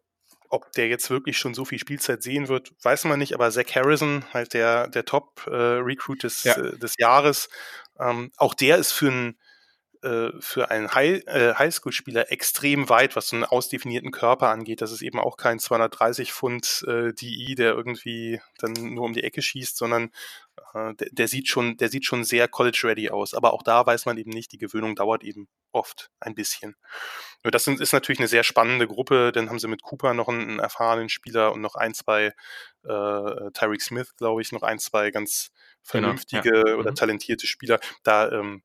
S2: ob der jetzt wirklich schon so viel Spielzeit sehen wird, weiß man nicht, aber Zach Harrison, halt der, der Top-Recruit äh, des, ja. äh, des Jahres, ähm, auch der ist für einen äh, für einen High, äh, Highschool-Spieler extrem weit, was so einen ausdefinierten Körper angeht. Das ist eben auch kein 230 Pfund äh, DI, der irgendwie dann nur um die Ecke schießt, sondern äh, der, der, sieht schon, der sieht schon sehr college-ready aus. Aber auch da weiß man eben nicht, die Gewöhnung dauert eben oft ein bisschen. Nur das sind, ist natürlich eine sehr spannende Gruppe. Dann haben sie mit Cooper noch einen, einen erfahrenen Spieler und noch ein, zwei, äh, Tyreek Smith, glaube ich, noch ein, zwei ganz vernünftige genau, ja. oder mhm. talentierte Spieler. Da ähm,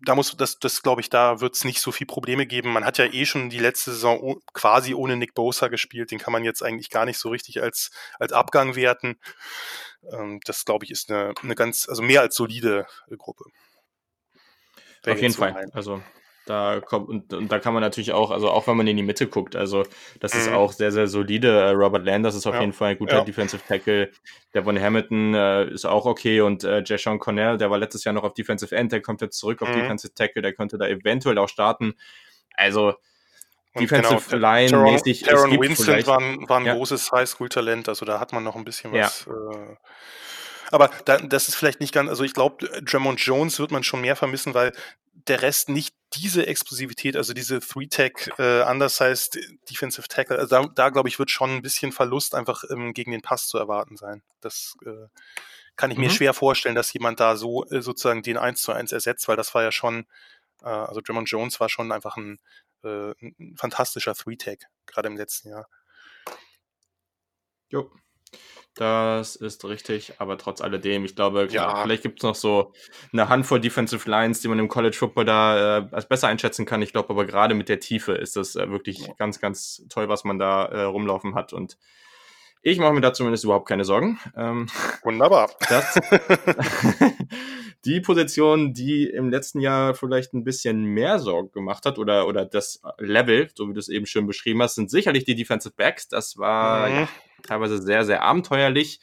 S2: da muss das, das glaube ich, da wird es nicht so viel Probleme geben. Man hat ja eh schon die letzte Saison quasi ohne Nick Bosa gespielt. Den kann man jetzt eigentlich gar nicht so richtig als, als Abgang werten. Ähm, das, glaube ich, ist eine, eine ganz, also mehr als solide Gruppe.
S1: Auf jeden so Fall. Rein. Also da kommt, und, und, da kann man natürlich auch, also auch wenn man in die Mitte guckt, also das mhm. ist auch sehr, sehr solide. Äh, Robert Landers ist auf ja. jeden Fall ein guter ja. Defensive Tackle. Der von Hamilton äh, ist auch okay und äh, Jashawn Cornell, der war letztes Jahr noch auf Defensive End, der kommt jetzt zurück auf mhm. Defensive Tackle, der könnte da eventuell auch starten. Also Defensive genau, Line mäßig.
S2: Taron Winston war ein, war ein ja. großes Highschool-Talent, also da hat man noch ein bisschen was. Äh, aber da, das ist vielleicht nicht ganz, also ich glaube, Dremont Jones wird man schon mehr vermissen, weil der Rest nicht diese Explosivität, also diese Three-Tag äh, undersized Defensive Tackle, also da, da glaube ich, wird schon ein bisschen Verlust einfach ähm, gegen den Pass zu erwarten sein. Das äh, kann ich mhm. mir schwer vorstellen, dass jemand da so äh, sozusagen den 1 zu 1 ersetzt, weil das war ja schon, äh, also Drummond Jones war schon einfach ein, äh, ein fantastischer Three-Tag, gerade im letzten Jahr.
S1: Jo, das ist richtig, aber trotz alledem, ich glaube, klar, ja. vielleicht gibt es noch so eine Handvoll Defensive Lines, die man im College Football da äh, als besser einschätzen kann. Ich glaube aber gerade mit der Tiefe ist das äh, wirklich ganz, ganz toll, was man da äh, rumlaufen hat. Und ich mache mir da zumindest überhaupt keine Sorgen. Ähm,
S2: Wunderbar.
S1: Das, (laughs) (laughs) die Position, die im letzten Jahr vielleicht ein bisschen mehr Sorgen gemacht hat oder, oder das Level, so wie du es eben schön beschrieben hast, sind sicherlich die Defensive Backs. Das war mhm. ja, teilweise sehr, sehr abenteuerlich.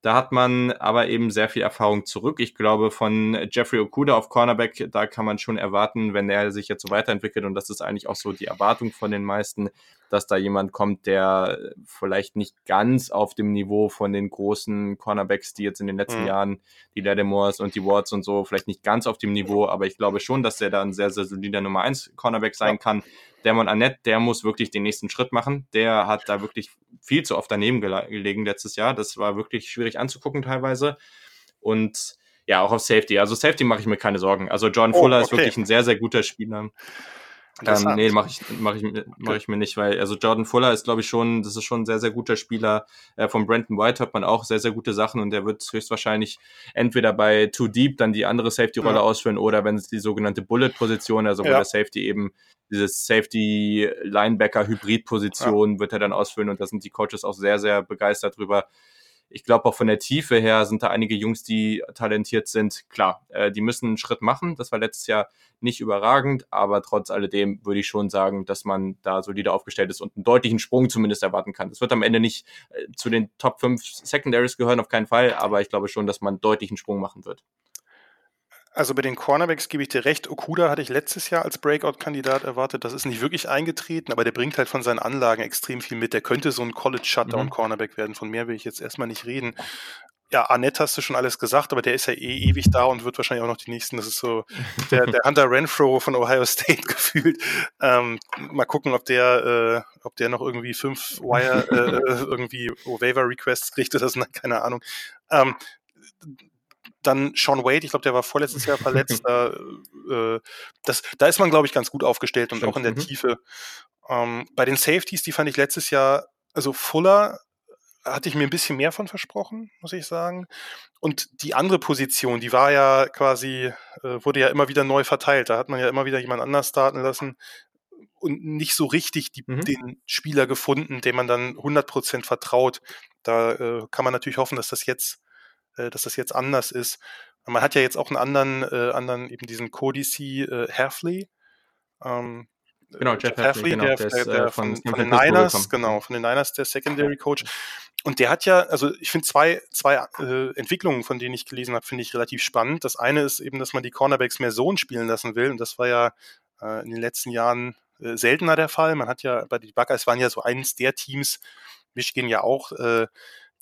S1: Da hat man aber eben sehr viel Erfahrung zurück. Ich glaube, von Jeffrey Okuda auf Cornerback, da kann man schon erwarten, wenn er sich jetzt so weiterentwickelt, und das ist eigentlich auch so die Erwartung von den meisten, dass da jemand kommt, der vielleicht nicht ganz auf dem Niveau von den großen Cornerbacks, die jetzt in den letzten mhm. Jahren, die Lattimores und die Wards und so, vielleicht nicht ganz auf dem Niveau, aber ich glaube schon, dass der da ein sehr, sehr solider Nummer 1 Cornerback sein ja. kann. Dermon Annette, der muss wirklich den nächsten Schritt machen. Der hat da wirklich viel zu oft daneben gelegen letztes Jahr. Das war wirklich schwierig anzugucken teilweise. Und ja, auch auf Safety. Also Safety mache ich mir keine Sorgen. Also John oh, Fuller okay. ist wirklich ein sehr, sehr guter Spieler. Ähm, nee, mache ich, mach ich, mach ich mir nicht, weil also Jordan Fuller ist, glaube ich, schon, das ist schon ein sehr, sehr guter Spieler. Äh, von Brandon White hat man auch sehr, sehr gute Sachen und der wird höchstwahrscheinlich entweder bei Too Deep dann die andere Safety-Rolle ja. ausführen oder wenn es die sogenannte Bullet-Position, also wo ja. der Safety eben dieses Safety-Linebacker-Hybrid-Position ja. wird er dann ausführen und da sind die Coaches auch sehr, sehr begeistert drüber ich glaube auch von der Tiefe her sind da einige Jungs, die talentiert sind. Klar, äh, die müssen einen Schritt machen. Das war letztes Jahr nicht überragend, aber trotz alledem würde ich schon sagen, dass man da solide aufgestellt ist und einen deutlichen Sprung zumindest erwarten kann. Das wird am Ende nicht äh, zu den Top 5 Secondaries gehören, auf keinen Fall, aber ich glaube schon, dass man deutlichen Sprung machen wird.
S2: Also bei den Cornerbacks gebe ich dir recht. Okuda hatte ich letztes Jahr als Breakout-Kandidat erwartet. Das ist nicht wirklich eingetreten, aber der bringt halt von seinen Anlagen extrem viel mit. Der könnte so ein College-Shutdown-Cornerback werden. Von mehr will ich jetzt erstmal nicht reden. Ja, Annette hast du schon alles gesagt, aber der ist ja eh ewig da und wird wahrscheinlich auch noch die nächsten. Das ist so der, der Hunter Renfro von Ohio State (laughs) gefühlt. Ähm, mal gucken, ob der, äh, ob der noch irgendwie fünf Wire, äh, irgendwie Waiver Requests kriegt oder so, keine Ahnung. Ähm, dann Sean Wade, ich glaube, der war vorletztes Jahr verletzt. da, äh, das, da ist man, glaube ich, ganz gut aufgestellt und Stimmt. auch in der mhm. Tiefe. Ähm, bei den Safeties, die fand ich letztes Jahr, also Fuller hatte ich mir ein bisschen mehr von versprochen, muss ich sagen. Und die andere Position, die war ja quasi, äh, wurde ja immer wieder neu verteilt. Da hat man ja immer wieder jemand anders starten lassen und nicht so richtig die, mhm. den Spieler gefunden, dem man dann 100% vertraut. Da äh, kann man natürlich hoffen, dass das jetzt äh, dass das jetzt anders ist. Man hat ja jetzt auch einen anderen, äh, anderen eben diesen Cody C. Äh, Hafley. Ähm,
S1: genau, Jeff, Jeff
S2: genau, der, der, der, der von, von, von den Niners, genau, von den Niners, der Secondary Coach. Und der hat ja, also ich finde zwei, zwei äh, Entwicklungen, von denen ich gelesen habe, finde ich relativ spannend. Das eine ist eben, dass man die Cornerbacks mehr Zone spielen lassen will. Und das war ja äh, in den letzten Jahren äh, seltener der Fall. Man hat ja, bei den Buckeyes waren ja so eines der Teams, Michigan ja auch, äh,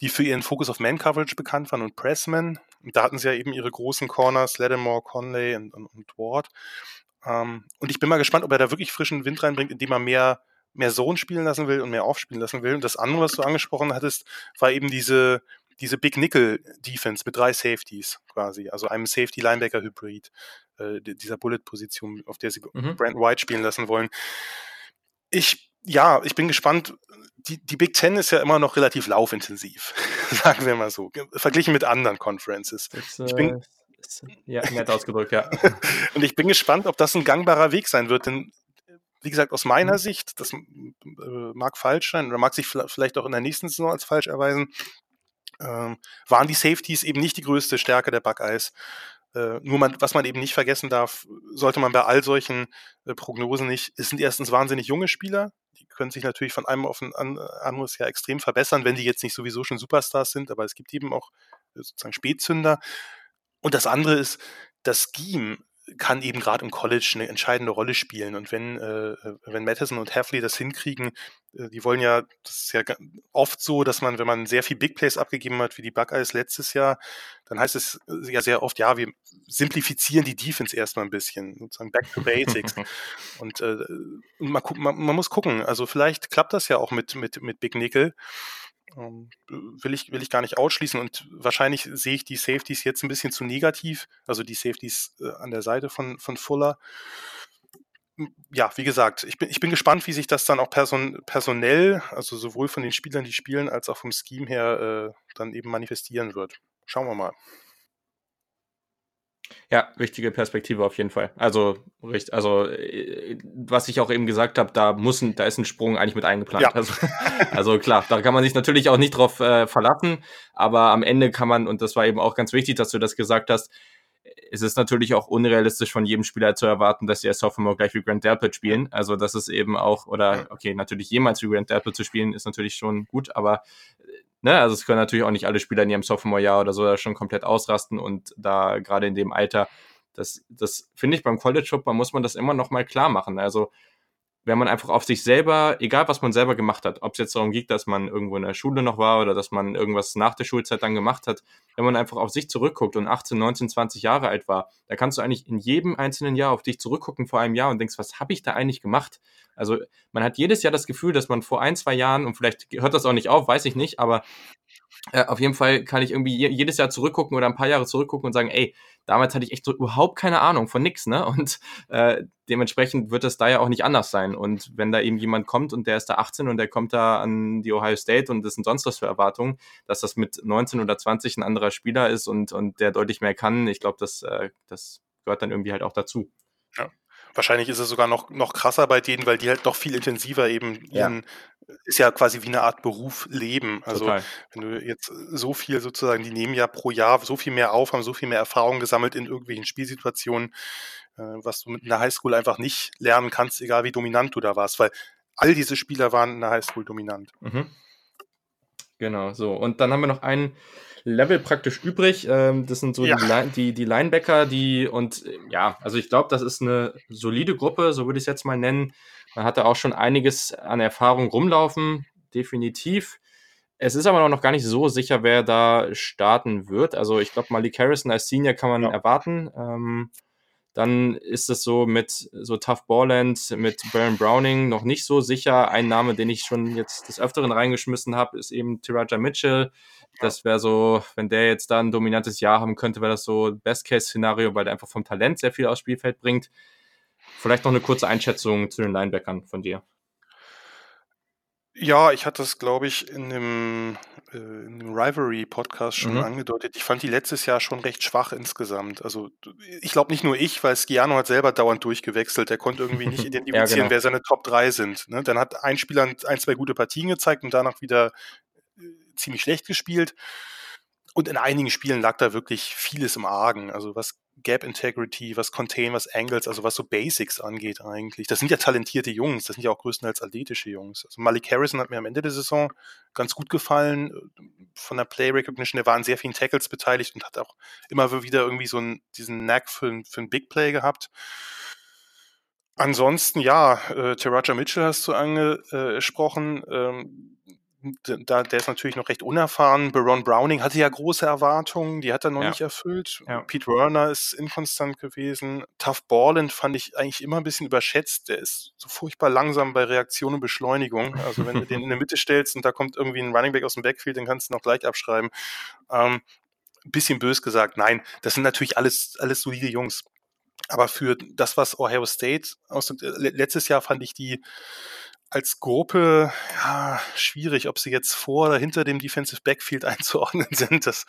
S2: die für ihren Fokus auf Man-Coverage bekannt waren und Pressman. Und da hatten sie ja eben ihre großen Corners, Lattimore, Conley und, und, und Ward. Ähm, und ich bin mal gespannt, ob er da wirklich frischen Wind reinbringt, indem er mehr, mehr Zone spielen lassen will und mehr aufspielen lassen will. Und das andere, was du angesprochen hattest, war eben diese, diese Big Nickel Defense mit drei Safeties quasi, also einem Safety Linebacker Hybrid, äh, dieser Bullet Position, auf der sie mhm. Brandon White spielen lassen wollen. Ich, ja, ich bin gespannt. Die, die Big Ten ist ja immer noch relativ laufintensiv, (laughs) sagen wir mal so, verglichen mit anderen Conferences. Das, ich bin,
S1: äh, ja, nett ausgedrückt, ja. (laughs)
S2: und ich bin gespannt, ob das ein gangbarer Weg sein wird, denn wie gesagt, aus meiner mhm. Sicht, das äh, mag falsch sein oder mag sich vielleicht auch in der nächsten Saison als falsch erweisen, ähm, waren die Safeties eben nicht die größte Stärke der Buckeyes. Äh, nur man, was man eben nicht vergessen darf, sollte man bei all solchen äh, Prognosen nicht, es sind erstens wahnsinnig junge Spieler, können sich natürlich von einem auf ein anderes Jahr extrem verbessern, wenn die jetzt nicht sowieso schon Superstars sind, aber es gibt eben auch äh, sozusagen Spätzünder. Und das andere ist, das Scheme kann eben gerade im College eine entscheidende Rolle spielen. Und wenn, äh, wenn Madison und Heffley das hinkriegen, äh, die wollen ja, das ist ja oft so, dass man, wenn man sehr viel Big Plays abgegeben hat, wie die Buckeyes letztes Jahr, dann heißt es äh, ja sehr oft, ja, wir simplifizieren die Defense erstmal ein bisschen, sozusagen back to basics. (laughs) und äh, man, man, man muss gucken, also vielleicht klappt das ja auch mit, mit, mit Big Nickel. Ähm, will ich, will ich gar nicht ausschließen und wahrscheinlich sehe ich die Safeties jetzt ein bisschen zu negativ, also die Safeties äh, an der Seite von, von Fuller. Ja, wie gesagt, ich bin, ich bin gespannt, wie sich das dann auch person, personell, also sowohl von den Spielern, die spielen, als auch vom Scheme her äh, dann eben manifestieren wird. Schauen wir mal.
S1: Ja, wichtige Perspektive auf jeden Fall. Also, richtig, also äh, was ich auch eben gesagt habe, da muss ein, da ist ein Sprung eigentlich mit eingeplant. Ja. Also, (laughs) also, klar, da kann man sich natürlich auch nicht drauf äh, verlassen, aber am Ende kann man, und das war eben auch ganz wichtig, dass du das gesagt hast, es ist natürlich auch unrealistisch von jedem Spieler zu erwarten, dass sie als Sophomore gleich wie Grant Delpit spielen. Also das ist eben auch, oder okay, natürlich jemals wie Grant Delpit zu spielen, ist natürlich schon gut, aber ne, also es können natürlich auch nicht alle Spieler in ihrem Sophomore-Jahr oder so schon komplett ausrasten und da gerade in dem Alter, das, das finde ich beim College Football muss man das immer noch mal klar machen. Also wenn man einfach auf sich selber, egal was man selber gemacht hat, ob es jetzt darum geht, dass man irgendwo in der Schule noch war oder dass man irgendwas nach der Schulzeit dann gemacht hat, wenn man einfach auf sich zurückguckt und 18, 19, 20 Jahre alt war, da kannst du eigentlich in jedem einzelnen Jahr auf dich zurückgucken vor einem Jahr und denkst, was habe ich da eigentlich gemacht? Also man hat jedes Jahr das Gefühl, dass man vor ein, zwei Jahren, und vielleicht hört das auch nicht auf, weiß ich nicht, aber äh, auf jeden Fall kann ich irgendwie jedes Jahr zurückgucken oder ein paar Jahre zurückgucken und sagen, ey, damals hatte ich echt so überhaupt keine Ahnung von nix, ne? Und äh, dementsprechend wird es da ja auch nicht anders sein. Und wenn da eben jemand kommt und der ist da 18 und der kommt da an die Ohio State und das sind sonst was für Erwartungen, dass das mit 19 oder 20 ein anderer Spieler ist und, und der deutlich mehr kann, ich glaube, das, äh, das gehört dann irgendwie halt auch dazu.
S2: Ja. Wahrscheinlich ist es sogar noch, noch krasser bei denen, weil die halt noch viel intensiver eben ihren, ja. Ist ja quasi wie eine Art Beruf leben. Also Total. wenn du jetzt so viel sozusagen, die nehmen ja pro Jahr so viel mehr auf, haben so viel mehr Erfahrung gesammelt in irgendwelchen Spielsituationen, äh, was du mit einer Highschool einfach nicht lernen kannst, egal wie dominant du da warst, weil all diese Spieler waren in der Highschool dominant. Mhm.
S1: Genau, so. Und dann haben wir noch einen Level praktisch übrig. Ähm, das sind so ja. die, die, die Linebacker, die und ja, also ich glaube, das ist eine solide Gruppe, so würde ich es jetzt mal nennen. Man hatte auch schon einiges an Erfahrung rumlaufen, definitiv. Es ist aber noch gar nicht so sicher, wer da starten wird. Also ich glaube, Malik Harrison als Senior kann man ja. erwarten. Ähm, dann ist es so mit so Tough Balland, mit Baron Browning noch nicht so sicher. Ein Name, den ich schon jetzt des Öfteren reingeschmissen habe, ist eben Tiraja Mitchell. Das wäre so, wenn der jetzt da ein dominantes Jahr haben könnte, wäre das so Best-Case-Szenario, weil der einfach vom Talent sehr viel aufs Spielfeld bringt. Vielleicht noch eine kurze Einschätzung zu den Linebackern von dir.
S2: Ja, ich hatte das, glaube ich, in dem, äh, in dem Rivalry-Podcast schon mhm. angedeutet. Ich fand die letztes Jahr schon recht schwach insgesamt. Also ich glaube nicht nur ich, weil Skiano hat selber dauernd durchgewechselt. Er konnte irgendwie nicht (laughs) identifizieren, ja, genau. wer seine Top 3 sind. Ne? Dann hat ein Spieler ein, zwei gute Partien gezeigt und danach wieder ziemlich schlecht gespielt. Und in einigen Spielen lag da wirklich vieles im Argen. Also was Gap Integrity, was Contain, was Angles, also was so Basics angeht eigentlich. Das sind ja talentierte Jungs, das sind ja auch größtenteils athletische Jungs. Also Malik Harrison hat mir am Ende der Saison ganz gut gefallen. Von der Play Recognition, der war an sehr vielen Tackles beteiligt und hat auch immer wieder irgendwie so einen, diesen Knack für, für ein Big Play gehabt. Ansonsten, ja, äh, Taraja Mitchell hast du angesprochen. Ähm, da, der ist natürlich noch recht unerfahren. Baron Browning hatte ja große Erwartungen, die hat er noch ja. nicht erfüllt. Ja. Pete Werner ist inkonstant gewesen. Tough Borland fand ich eigentlich immer ein bisschen überschätzt. Der ist so furchtbar langsam bei Reaktion und Beschleunigung. Also wenn du den in der Mitte stellst und da kommt irgendwie ein Running Back aus dem Backfield, dann kannst du noch gleich abschreiben. Ähm, bisschen bös gesagt, nein, das sind natürlich alles, alles solide Jungs. Aber für das, was Ohio State aus, letztes Jahr fand ich die als Gruppe ja, schwierig, ob sie jetzt vor oder hinter dem Defensive Backfield (laughs) einzuordnen sind. Das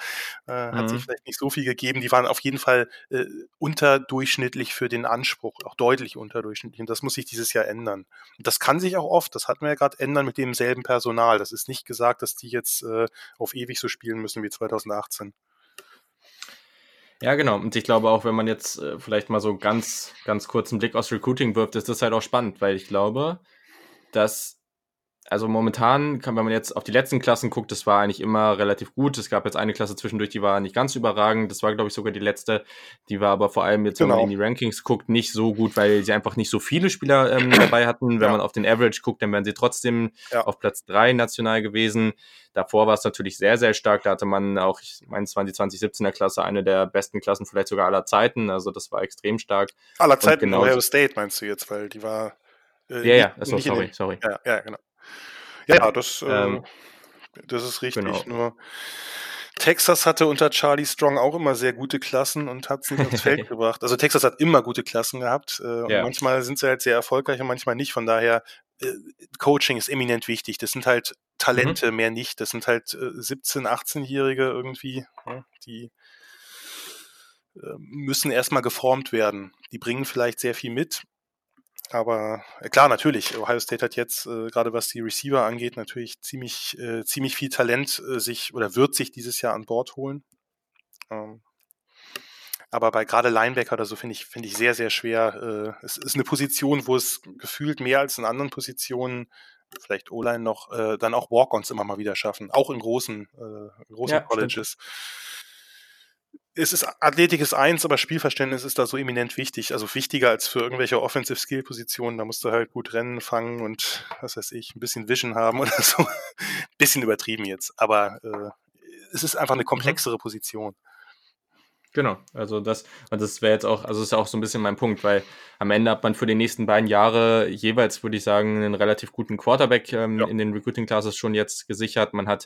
S2: äh, mhm. hat sich mhm. vielleicht nicht so viel gegeben. Die waren auf jeden Fall äh, unterdurchschnittlich für den Anspruch, auch deutlich unterdurchschnittlich. Und das muss sich dieses Jahr ändern. Und das kann sich auch oft, das hatten wir ja gerade, ändern mit demselben Personal. Das ist nicht gesagt, dass die jetzt äh, auf ewig so spielen müssen wie 2018.
S1: Ja, genau. Und ich glaube auch, wenn man jetzt äh, vielleicht mal so ganz, ganz kurz einen Blick aus Recruiting wirft, ist das halt auch spannend, weil ich glaube, dass also momentan kann, wenn man jetzt auf die letzten Klassen guckt, das war eigentlich immer relativ gut. Es gab jetzt eine Klasse zwischendurch, die war nicht ganz überragend. Das war, glaube ich, sogar die letzte. Die war aber vor allem jetzt, genau. wenn man genau. in die Rankings guckt, nicht so gut, weil sie einfach nicht so viele Spieler ähm, (clears throat) dabei hatten. Wenn ja. man auf den Average guckt, dann wären sie trotzdem ja. auf Platz drei national gewesen. Davor war es natürlich sehr, sehr stark. Da hatte man auch, ich meine, es waren die 2017er Klasse, eine der besten Klassen vielleicht sogar aller Zeiten. Also das war extrem stark.
S2: Aller Zeiten genau Ohio State meinst du jetzt, weil die war
S1: äh, ja, ja, achso, sorry, sorry.
S2: Ja, ja, genau. Ja, ja das, äh, ähm, das ist richtig. Genau. Nur Texas hatte unter Charlie Strong auch immer sehr gute Klassen und hat es nicht aufs Feld (laughs) gebracht. Also Texas hat immer gute Klassen gehabt. Äh, ja. manchmal sind sie halt sehr erfolgreich und manchmal nicht. Von daher, äh, Coaching ist eminent wichtig. Das sind halt Talente, mhm. mehr nicht. Das sind halt äh, 17-, 18-Jährige irgendwie, ja, die äh, müssen erstmal geformt werden. Die bringen vielleicht sehr viel mit, aber äh, klar, natürlich, Ohio State hat jetzt, äh, gerade was die Receiver angeht, natürlich ziemlich, äh, ziemlich viel Talent äh, sich oder wird sich dieses Jahr an Bord holen. Ähm, aber bei gerade Linebacker oder so finde ich, finde ich sehr, sehr schwer. Äh, es ist eine Position, wo es gefühlt mehr als in anderen Positionen, vielleicht O-Line noch, äh, dann auch Walk-Ons immer mal wieder schaffen, auch in großen, äh, großen ja, Colleges. Stimmt es ist Athletik ist eins, aber Spielverständnis ist da so eminent wichtig. Also wichtiger als für irgendwelche Offensive Skill Positionen. Da musst du halt gut rennen, fangen und was weiß ich, ein bisschen Vision haben (laughs) oder so. bisschen übertrieben jetzt, aber äh, es ist einfach eine mhm. komplexere Position.
S1: Genau, also das, und das wäre jetzt auch, also das ist auch so ein bisschen mein Punkt, weil am Ende hat man für die nächsten beiden Jahre jeweils, würde ich sagen, einen relativ guten Quarterback ähm, ja. in den Recruiting Classes schon jetzt gesichert. Man hat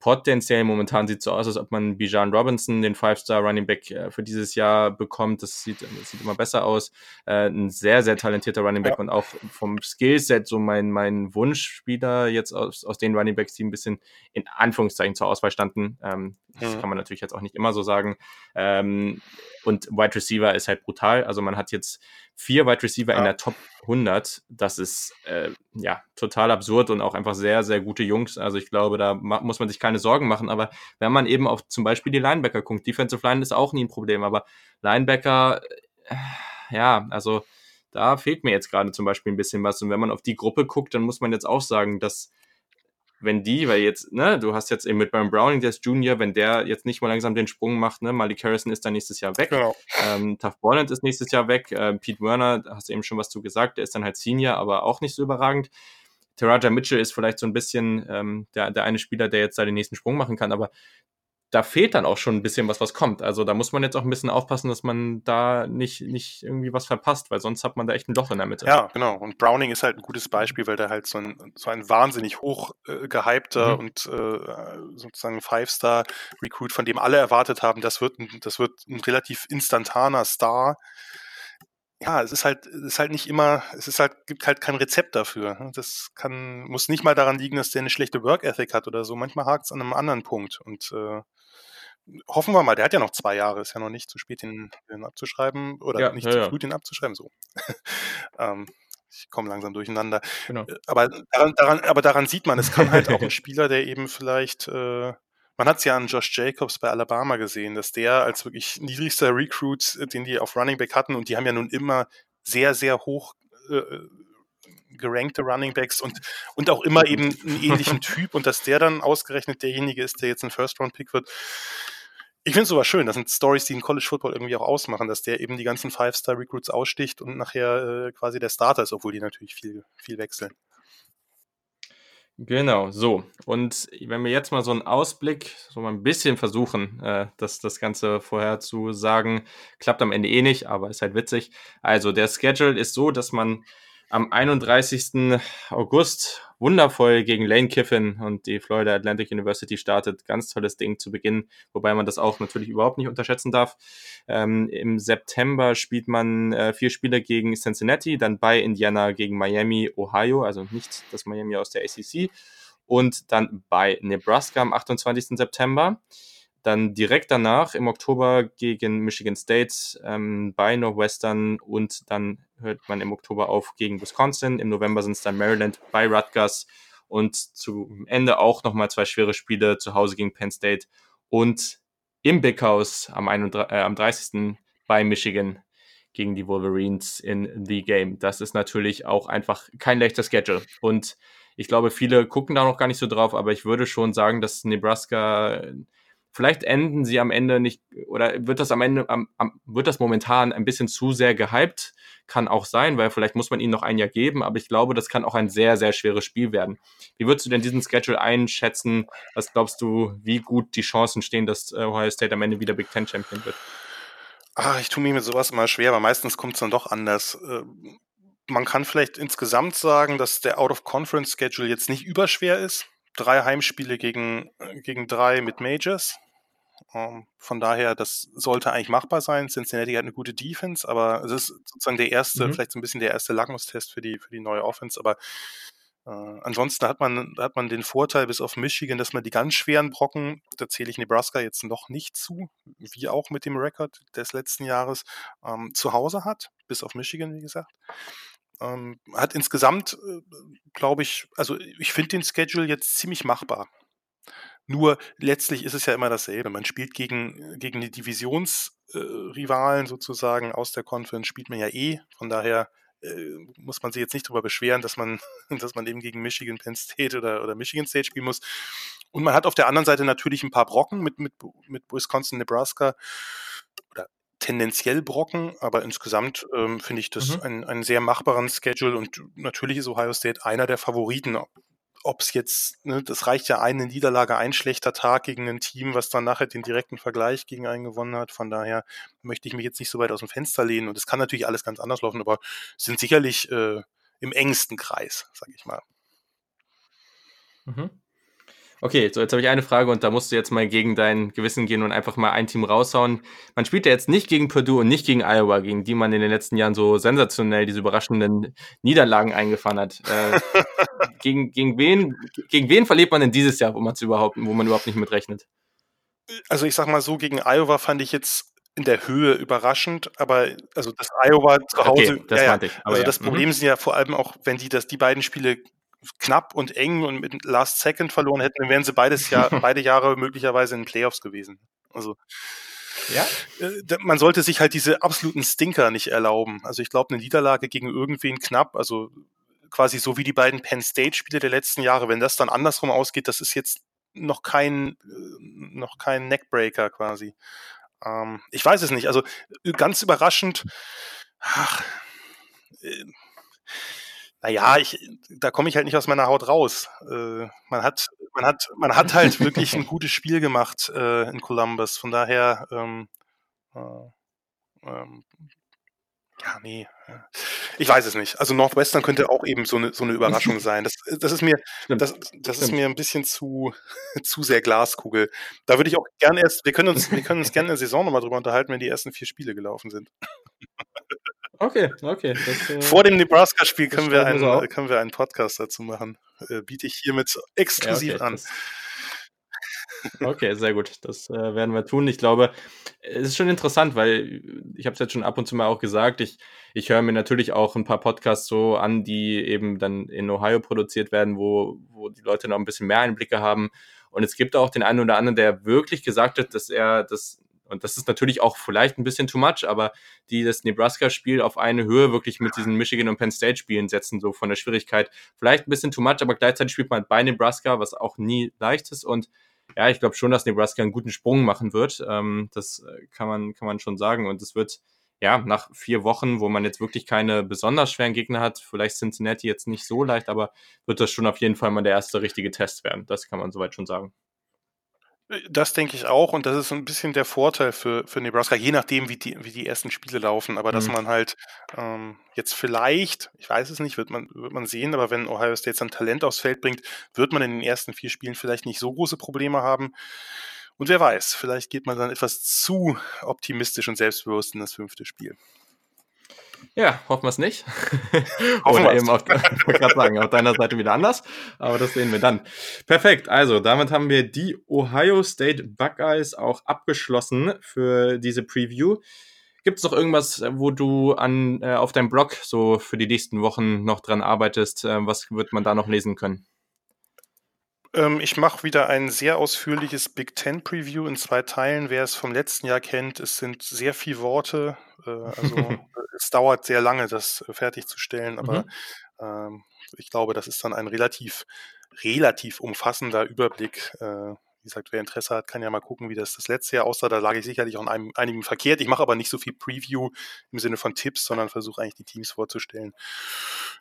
S1: potenziell momentan sieht es so aus, als ob man Bijan Robinson, den Five-Star Running Back äh, für dieses Jahr bekommt. Das sieht, das sieht immer besser aus. Äh, ein sehr, sehr talentierter Running Back ja. und auch vom Skillset so mein, mein Wunschspieler jetzt aus, aus den Running Backs, die ein bisschen in Anführungszeichen zur Auswahl standen. Ähm, das mhm. kann man natürlich jetzt auch nicht immer so sagen. Ähm, und Wide Receiver ist halt brutal. Also man hat jetzt vier Wide Receiver ja. in der Top 100. Das ist äh, ja total absurd und auch einfach sehr, sehr gute Jungs. Also ich glaube, da muss man sich keine Sorgen machen. Aber wenn man eben auf zum Beispiel die Linebacker guckt, Defensive Line ist auch nie ein Problem. Aber Linebacker, äh, ja, also da fehlt mir jetzt gerade zum Beispiel ein bisschen was. Und wenn man auf die Gruppe guckt, dann muss man jetzt auch sagen, dass wenn die, weil jetzt, ne, du hast jetzt eben mit Baron Browning, der ist Junior, wenn der jetzt nicht mal langsam den Sprung macht, ne, Malik Harrison ist dann nächstes Jahr weg, genau. ähm, Tough Borland ist nächstes Jahr weg, äh, Pete Werner, hast du eben schon was zu gesagt, der ist dann halt Senior, aber auch nicht so überragend. Taraja Mitchell ist vielleicht so ein bisschen ähm, der, der eine Spieler, der jetzt da den nächsten Sprung machen kann, aber da fehlt dann auch schon ein bisschen was, was kommt. Also da muss man jetzt auch ein bisschen aufpassen, dass man da nicht, nicht irgendwie was verpasst, weil sonst hat man da echt ein Loch in der Mitte.
S2: Ja, genau. Und Browning ist halt ein gutes Beispiel, weil der halt so ein, so ein wahnsinnig hoch äh, gehypter mhm. und äh, sozusagen Five-Star-Recruit, von dem alle erwartet haben, das wird ein, das wird ein relativ instantaner Star. Ja, es ist halt, es ist halt nicht immer, es ist halt, gibt halt kein Rezept dafür. Das kann, muss nicht mal daran liegen, dass der eine schlechte Work Ethic hat oder so. Manchmal hakt es an einem anderen Punkt. Und äh, hoffen wir mal, der hat ja noch zwei Jahre, ist ja noch nicht zu spät, den, den abzuschreiben oder ja, nicht ja, zu früh, den abzuschreiben, so. (laughs) ähm, ich komme langsam durcheinander. Genau. Äh, aber, daran, daran, aber daran sieht man, es kann (laughs) halt auch ein Spieler, der eben vielleicht, äh, man hat es ja an Josh Jacobs bei Alabama gesehen, dass der als wirklich niedrigster Recruit, äh, den die auf Running Back hatten, und die haben ja nun immer sehr, sehr hoch äh, gerankte Running Backs und, und auch immer eben einen ähnlichen Typ und dass der dann ausgerechnet derjenige ist, der jetzt ein First-Round-Pick wird, ich finde es sogar schön. Das sind Stories, die in College Football irgendwie auch ausmachen, dass der eben die ganzen Five-Star-Recruits aussticht und nachher äh, quasi der Starter ist, obwohl die natürlich viel, viel wechseln.
S1: Genau, so. Und wenn wir jetzt mal so einen Ausblick, so mal ein bisschen versuchen, äh, das, das Ganze vorher zu sagen, klappt am Ende eh nicht, aber ist halt witzig. Also der Schedule ist so, dass man am 31. August wundervoll gegen Lane Kiffin und die Florida Atlantic University startet. Ganz tolles Ding zu Beginn, wobei man das auch natürlich überhaupt nicht unterschätzen darf. Ähm, Im September spielt man äh, vier Spiele gegen Cincinnati, dann bei Indiana gegen Miami, Ohio, also nicht das Miami aus der ACC, und dann bei Nebraska am 28. September. Dann direkt danach im Oktober gegen Michigan State ähm, bei Northwestern und dann hört man im Oktober auf gegen Wisconsin. Im November sind es dann Maryland bei Rutgers und zum Ende auch nochmal zwei schwere Spiele zu Hause gegen Penn State und im Big House am, 31, äh, am 30. bei Michigan gegen die Wolverines in The Game. Das ist natürlich auch einfach kein leichter Schedule. Und ich glaube, viele gucken da noch gar nicht so drauf, aber ich würde schon sagen, dass Nebraska vielleicht enden sie am Ende nicht, oder wird das am Ende, am, am, wird das momentan ein bisschen zu sehr gehypt? Kann auch sein, weil vielleicht muss man ihnen noch ein Jahr geben, aber ich glaube, das kann auch ein sehr, sehr schweres Spiel werden. Wie würdest du denn diesen Schedule einschätzen? Was glaubst du, wie gut die Chancen stehen, dass äh, Ohio State am Ende wieder Big Ten Champion wird?
S2: Ach, ich tue mir mit sowas immer schwer, aber meistens kommt es dann doch anders. Äh, man kann vielleicht insgesamt sagen, dass der Out-of-Conference-Schedule jetzt nicht überschwer ist. Drei Heimspiele gegen, äh, gegen drei mit Majors. Ähm, von daher, das sollte eigentlich machbar sein. Cincinnati hat eine gute Defense, aber es ist sozusagen der erste, mhm. vielleicht so ein bisschen der erste Lackmustest für die, für die neue Offense. Aber äh, ansonsten hat man, hat man den Vorteil bis auf Michigan, dass man die ganz schweren Brocken, da zähle ich Nebraska jetzt noch nicht zu, wie auch mit dem Rekord des letzten Jahres, ähm, zu Hause hat, bis auf Michigan, wie gesagt. Ähm, hat insgesamt, äh, glaube ich, also ich finde den Schedule jetzt ziemlich machbar. Nur letztlich ist es ja immer dasselbe. Man spielt gegen, gegen die Divisionsrivalen äh, sozusagen aus der Conference, spielt man ja eh. Von daher äh, muss man sich jetzt nicht darüber beschweren, dass man, (laughs) dass man eben gegen Michigan, Penn State oder, oder Michigan State spielen muss. Und man hat auf der anderen Seite natürlich ein paar Brocken mit, mit, mit Wisconsin, Nebraska oder tendenziell Brocken, aber insgesamt ähm, finde ich das mhm. einen, einen sehr machbaren Schedule und natürlich ist Ohio State einer der Favoriten ob es jetzt, ne, das reicht ja eine Niederlage, ein schlechter Tag gegen ein Team, was dann nachher den direkten Vergleich gegen einen gewonnen hat. Von daher möchte ich mich jetzt nicht so weit aus dem Fenster lehnen. Und es kann natürlich alles ganz anders laufen, aber sind sicherlich äh, im engsten Kreis, sage ich mal.
S1: Mhm. Okay, so jetzt habe ich eine Frage und da musst du jetzt mal gegen dein Gewissen gehen und einfach mal ein Team raushauen. Man spielt ja jetzt nicht gegen Purdue und nicht gegen Iowa, gegen die man in den letzten Jahren so sensationell diese überraschenden Niederlagen eingefahren hat. Äh, (laughs) gegen, gegen, wen, gegen wen verliert man denn dieses Jahr, wo man überhaupt, wo man überhaupt nicht mit rechnet?
S2: Also ich sag mal so, gegen Iowa fand ich jetzt in der Höhe überraschend, aber also das Iowa zu Hause, okay, das ja, ja. also ja. das Problem mhm. sind ja vor allem auch, wenn die das die beiden Spiele knapp und eng und mit Last Second verloren hätten, dann wären sie beides Jahr, (laughs) beide Jahre möglicherweise in den Playoffs gewesen. Also ja? Äh, man sollte sich halt diese absoluten Stinker nicht erlauben. Also ich glaube, eine Niederlage gegen irgendwen knapp, also quasi so wie die beiden Penn State-Spiele der letzten Jahre, wenn das dann andersrum ausgeht, das ist jetzt noch kein, äh, noch kein Neckbreaker quasi. Ähm, ich weiß es nicht. Also ganz überraschend, ach, äh, naja, ich, da komme ich halt nicht aus meiner Haut raus. Äh, man hat, man hat, man hat halt wirklich ein (laughs) gutes Spiel gemacht äh, in Columbus. Von daher, ähm, äh, ähm, ja, nee. Ich weiß es nicht. Also Northwestern könnte auch eben so eine, so eine Überraschung sein. Das, das ist mir, das, das ist mir ein bisschen zu, (laughs) zu sehr Glaskugel. Da würde ich auch gerne erst, wir können uns, wir können uns gerne in der Saison nochmal drüber unterhalten, wenn die ersten vier Spiele gelaufen sind.
S1: Okay, okay. Das,
S2: äh, Vor dem Nebraska-Spiel können, wir einen, können wir einen Podcast dazu machen. Äh, biete ich hiermit exklusiv ja, okay, an.
S1: Okay, sehr gut. Das äh, werden wir tun. Ich glaube, es ist schon interessant, weil ich habe es jetzt schon ab und zu mal auch gesagt, ich, ich höre mir natürlich auch ein paar Podcasts so an, die eben dann in Ohio produziert werden, wo, wo die Leute noch ein bisschen mehr Einblicke haben. Und es gibt auch den einen oder anderen, der wirklich gesagt hat, dass er das und das ist natürlich auch vielleicht ein bisschen too much, aber die das Nebraska-Spiel auf eine Höhe wirklich mit diesen Michigan und Penn State-Spielen setzen, so von der Schwierigkeit. Vielleicht ein bisschen too much, aber gleichzeitig spielt man bei Nebraska, was auch nie leicht ist. Und ja, ich glaube schon, dass Nebraska einen guten Sprung machen wird. Ähm, das äh, kann man, kann man schon sagen. Und es wird ja, nach vier Wochen, wo man jetzt wirklich keine besonders schweren Gegner hat, vielleicht Cincinnati jetzt nicht so leicht, aber wird das schon auf jeden Fall mal der erste richtige Test werden. Das kann man soweit schon sagen.
S2: Das denke ich auch und das ist ein bisschen der Vorteil für, für Nebraska, je nachdem, wie die, wie die ersten Spiele laufen. Aber mhm. dass man halt ähm, jetzt vielleicht, ich weiß es nicht, wird man, wird man sehen, aber wenn Ohio State sein Talent aufs Feld bringt, wird man in den ersten vier Spielen vielleicht nicht so große Probleme haben. Und wer weiß, vielleicht geht man dann etwas zu optimistisch und selbstbewusst in das fünfte Spiel.
S1: Ja, hoffen wir es nicht. (laughs) Oder eben auf, gerade (laughs) sagen, auf deiner Seite wieder anders. Aber das sehen wir dann. Perfekt. Also, damit haben wir die Ohio State Buckeyes auch abgeschlossen für diese Preview. Gibt es noch irgendwas, wo du an, äh, auf deinem Blog so für die nächsten Wochen noch dran arbeitest? Äh, was wird man da noch lesen können?
S2: Ähm, ich mache wieder ein sehr ausführliches Big Ten Preview in zwei Teilen. Wer es vom letzten Jahr kennt, es sind sehr viele Worte. Äh, also (laughs) es dauert sehr lange, das fertigzustellen, aber mhm. ähm, ich glaube, das ist dann ein relativ, relativ umfassender Überblick. Äh, gesagt, wer Interesse hat, kann ja mal gucken, wie das das letzte Jahr aussah. Da lag ich sicherlich auch in einem, einigen verkehrt. Ich mache aber nicht so viel Preview im Sinne von Tipps, sondern versuche eigentlich die Teams vorzustellen.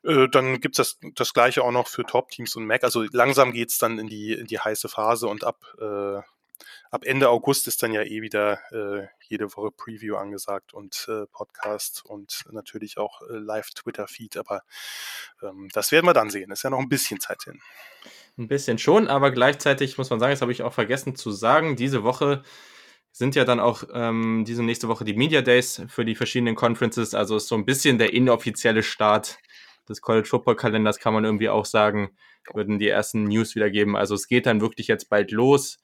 S2: Äh, dann gibt es das, das gleiche auch noch für Top-Teams und Mac. Also langsam geht es dann in die, in die heiße Phase und ab, äh, ab Ende August ist dann ja eh wieder äh, jede Woche Preview angesagt und äh, Podcast und natürlich auch äh, Live-Twitter-Feed. Aber ähm, das werden wir dann sehen. Ist ja noch ein bisschen Zeit hin.
S1: Ein bisschen schon, aber gleichzeitig muss man sagen, das habe ich auch vergessen zu sagen, diese Woche sind ja dann auch ähm, diese nächste Woche die Media Days für die verschiedenen Conferences. Also ist so ein bisschen der inoffizielle Start des College Football Kalenders, kann man irgendwie auch sagen, würden die ersten News wieder geben. Also es geht dann wirklich jetzt bald los.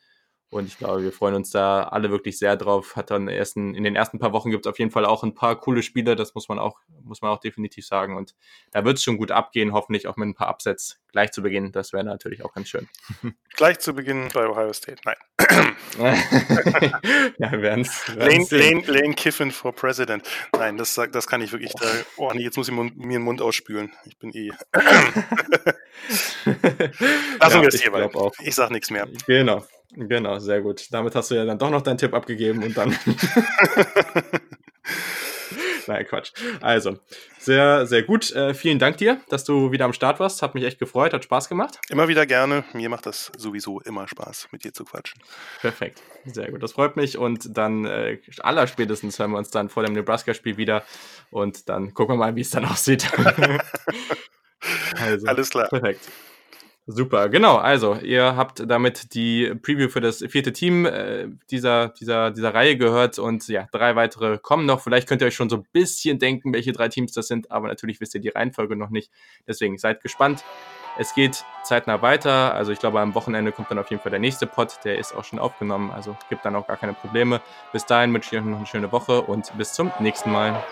S1: Und ich glaube, wir freuen uns da alle wirklich sehr drauf. Hat dann ersten, in den ersten paar Wochen gibt es auf jeden Fall auch ein paar coole Spiele, das muss man auch, muss man auch definitiv sagen. Und da wird es schon gut abgehen, hoffentlich auch mit ein paar Upsets gleich zu Beginn. Das wäre natürlich auch ganz schön. (laughs)
S2: Gleich zu Beginn bei Ohio State, nein. (laughs)
S1: ja, wir werden es.
S2: Lane, Lane, Lane Kiffin for President. Nein, das, das kann ich wirklich. Da, oh nee, jetzt muss ich mir den Mund ausspülen. Ich bin eh. (laughs) Lassen ja, wir es hierbei. Ich sag nichts mehr.
S1: Genau. Genau, sehr gut. Damit hast du ja dann doch noch deinen Tipp abgegeben und dann. (laughs) (laughs) Nein, Quatsch. Also, sehr, sehr gut. Äh, vielen Dank dir, dass du wieder am Start warst. Hat mich echt gefreut, hat Spaß gemacht.
S2: Immer wieder gerne. Mir macht das sowieso immer Spaß, mit dir zu quatschen.
S1: Perfekt. Sehr gut. Das freut mich. Und dann äh, allerspätestens hören wir uns dann vor dem Nebraska-Spiel wieder. Und dann gucken wir mal, wie es dann (laughs) aussieht.
S2: also, Alles klar.
S1: Perfekt. Super, genau. Also, ihr habt damit die Preview für das vierte Team äh, dieser, dieser, dieser Reihe gehört und ja, drei weitere kommen noch. Vielleicht könnt ihr euch schon so ein bisschen denken, welche drei Teams das sind, aber natürlich wisst ihr die Reihenfolge noch nicht. Deswegen seid gespannt. Es geht zeitnah weiter. Also, ich glaube, am Wochenende kommt dann auf jeden Fall der nächste Pod. Der ist auch schon aufgenommen. Also, gibt dann auch gar keine Probleme. Bis dahin wünsche ich euch noch eine schöne Woche und bis zum nächsten Mal.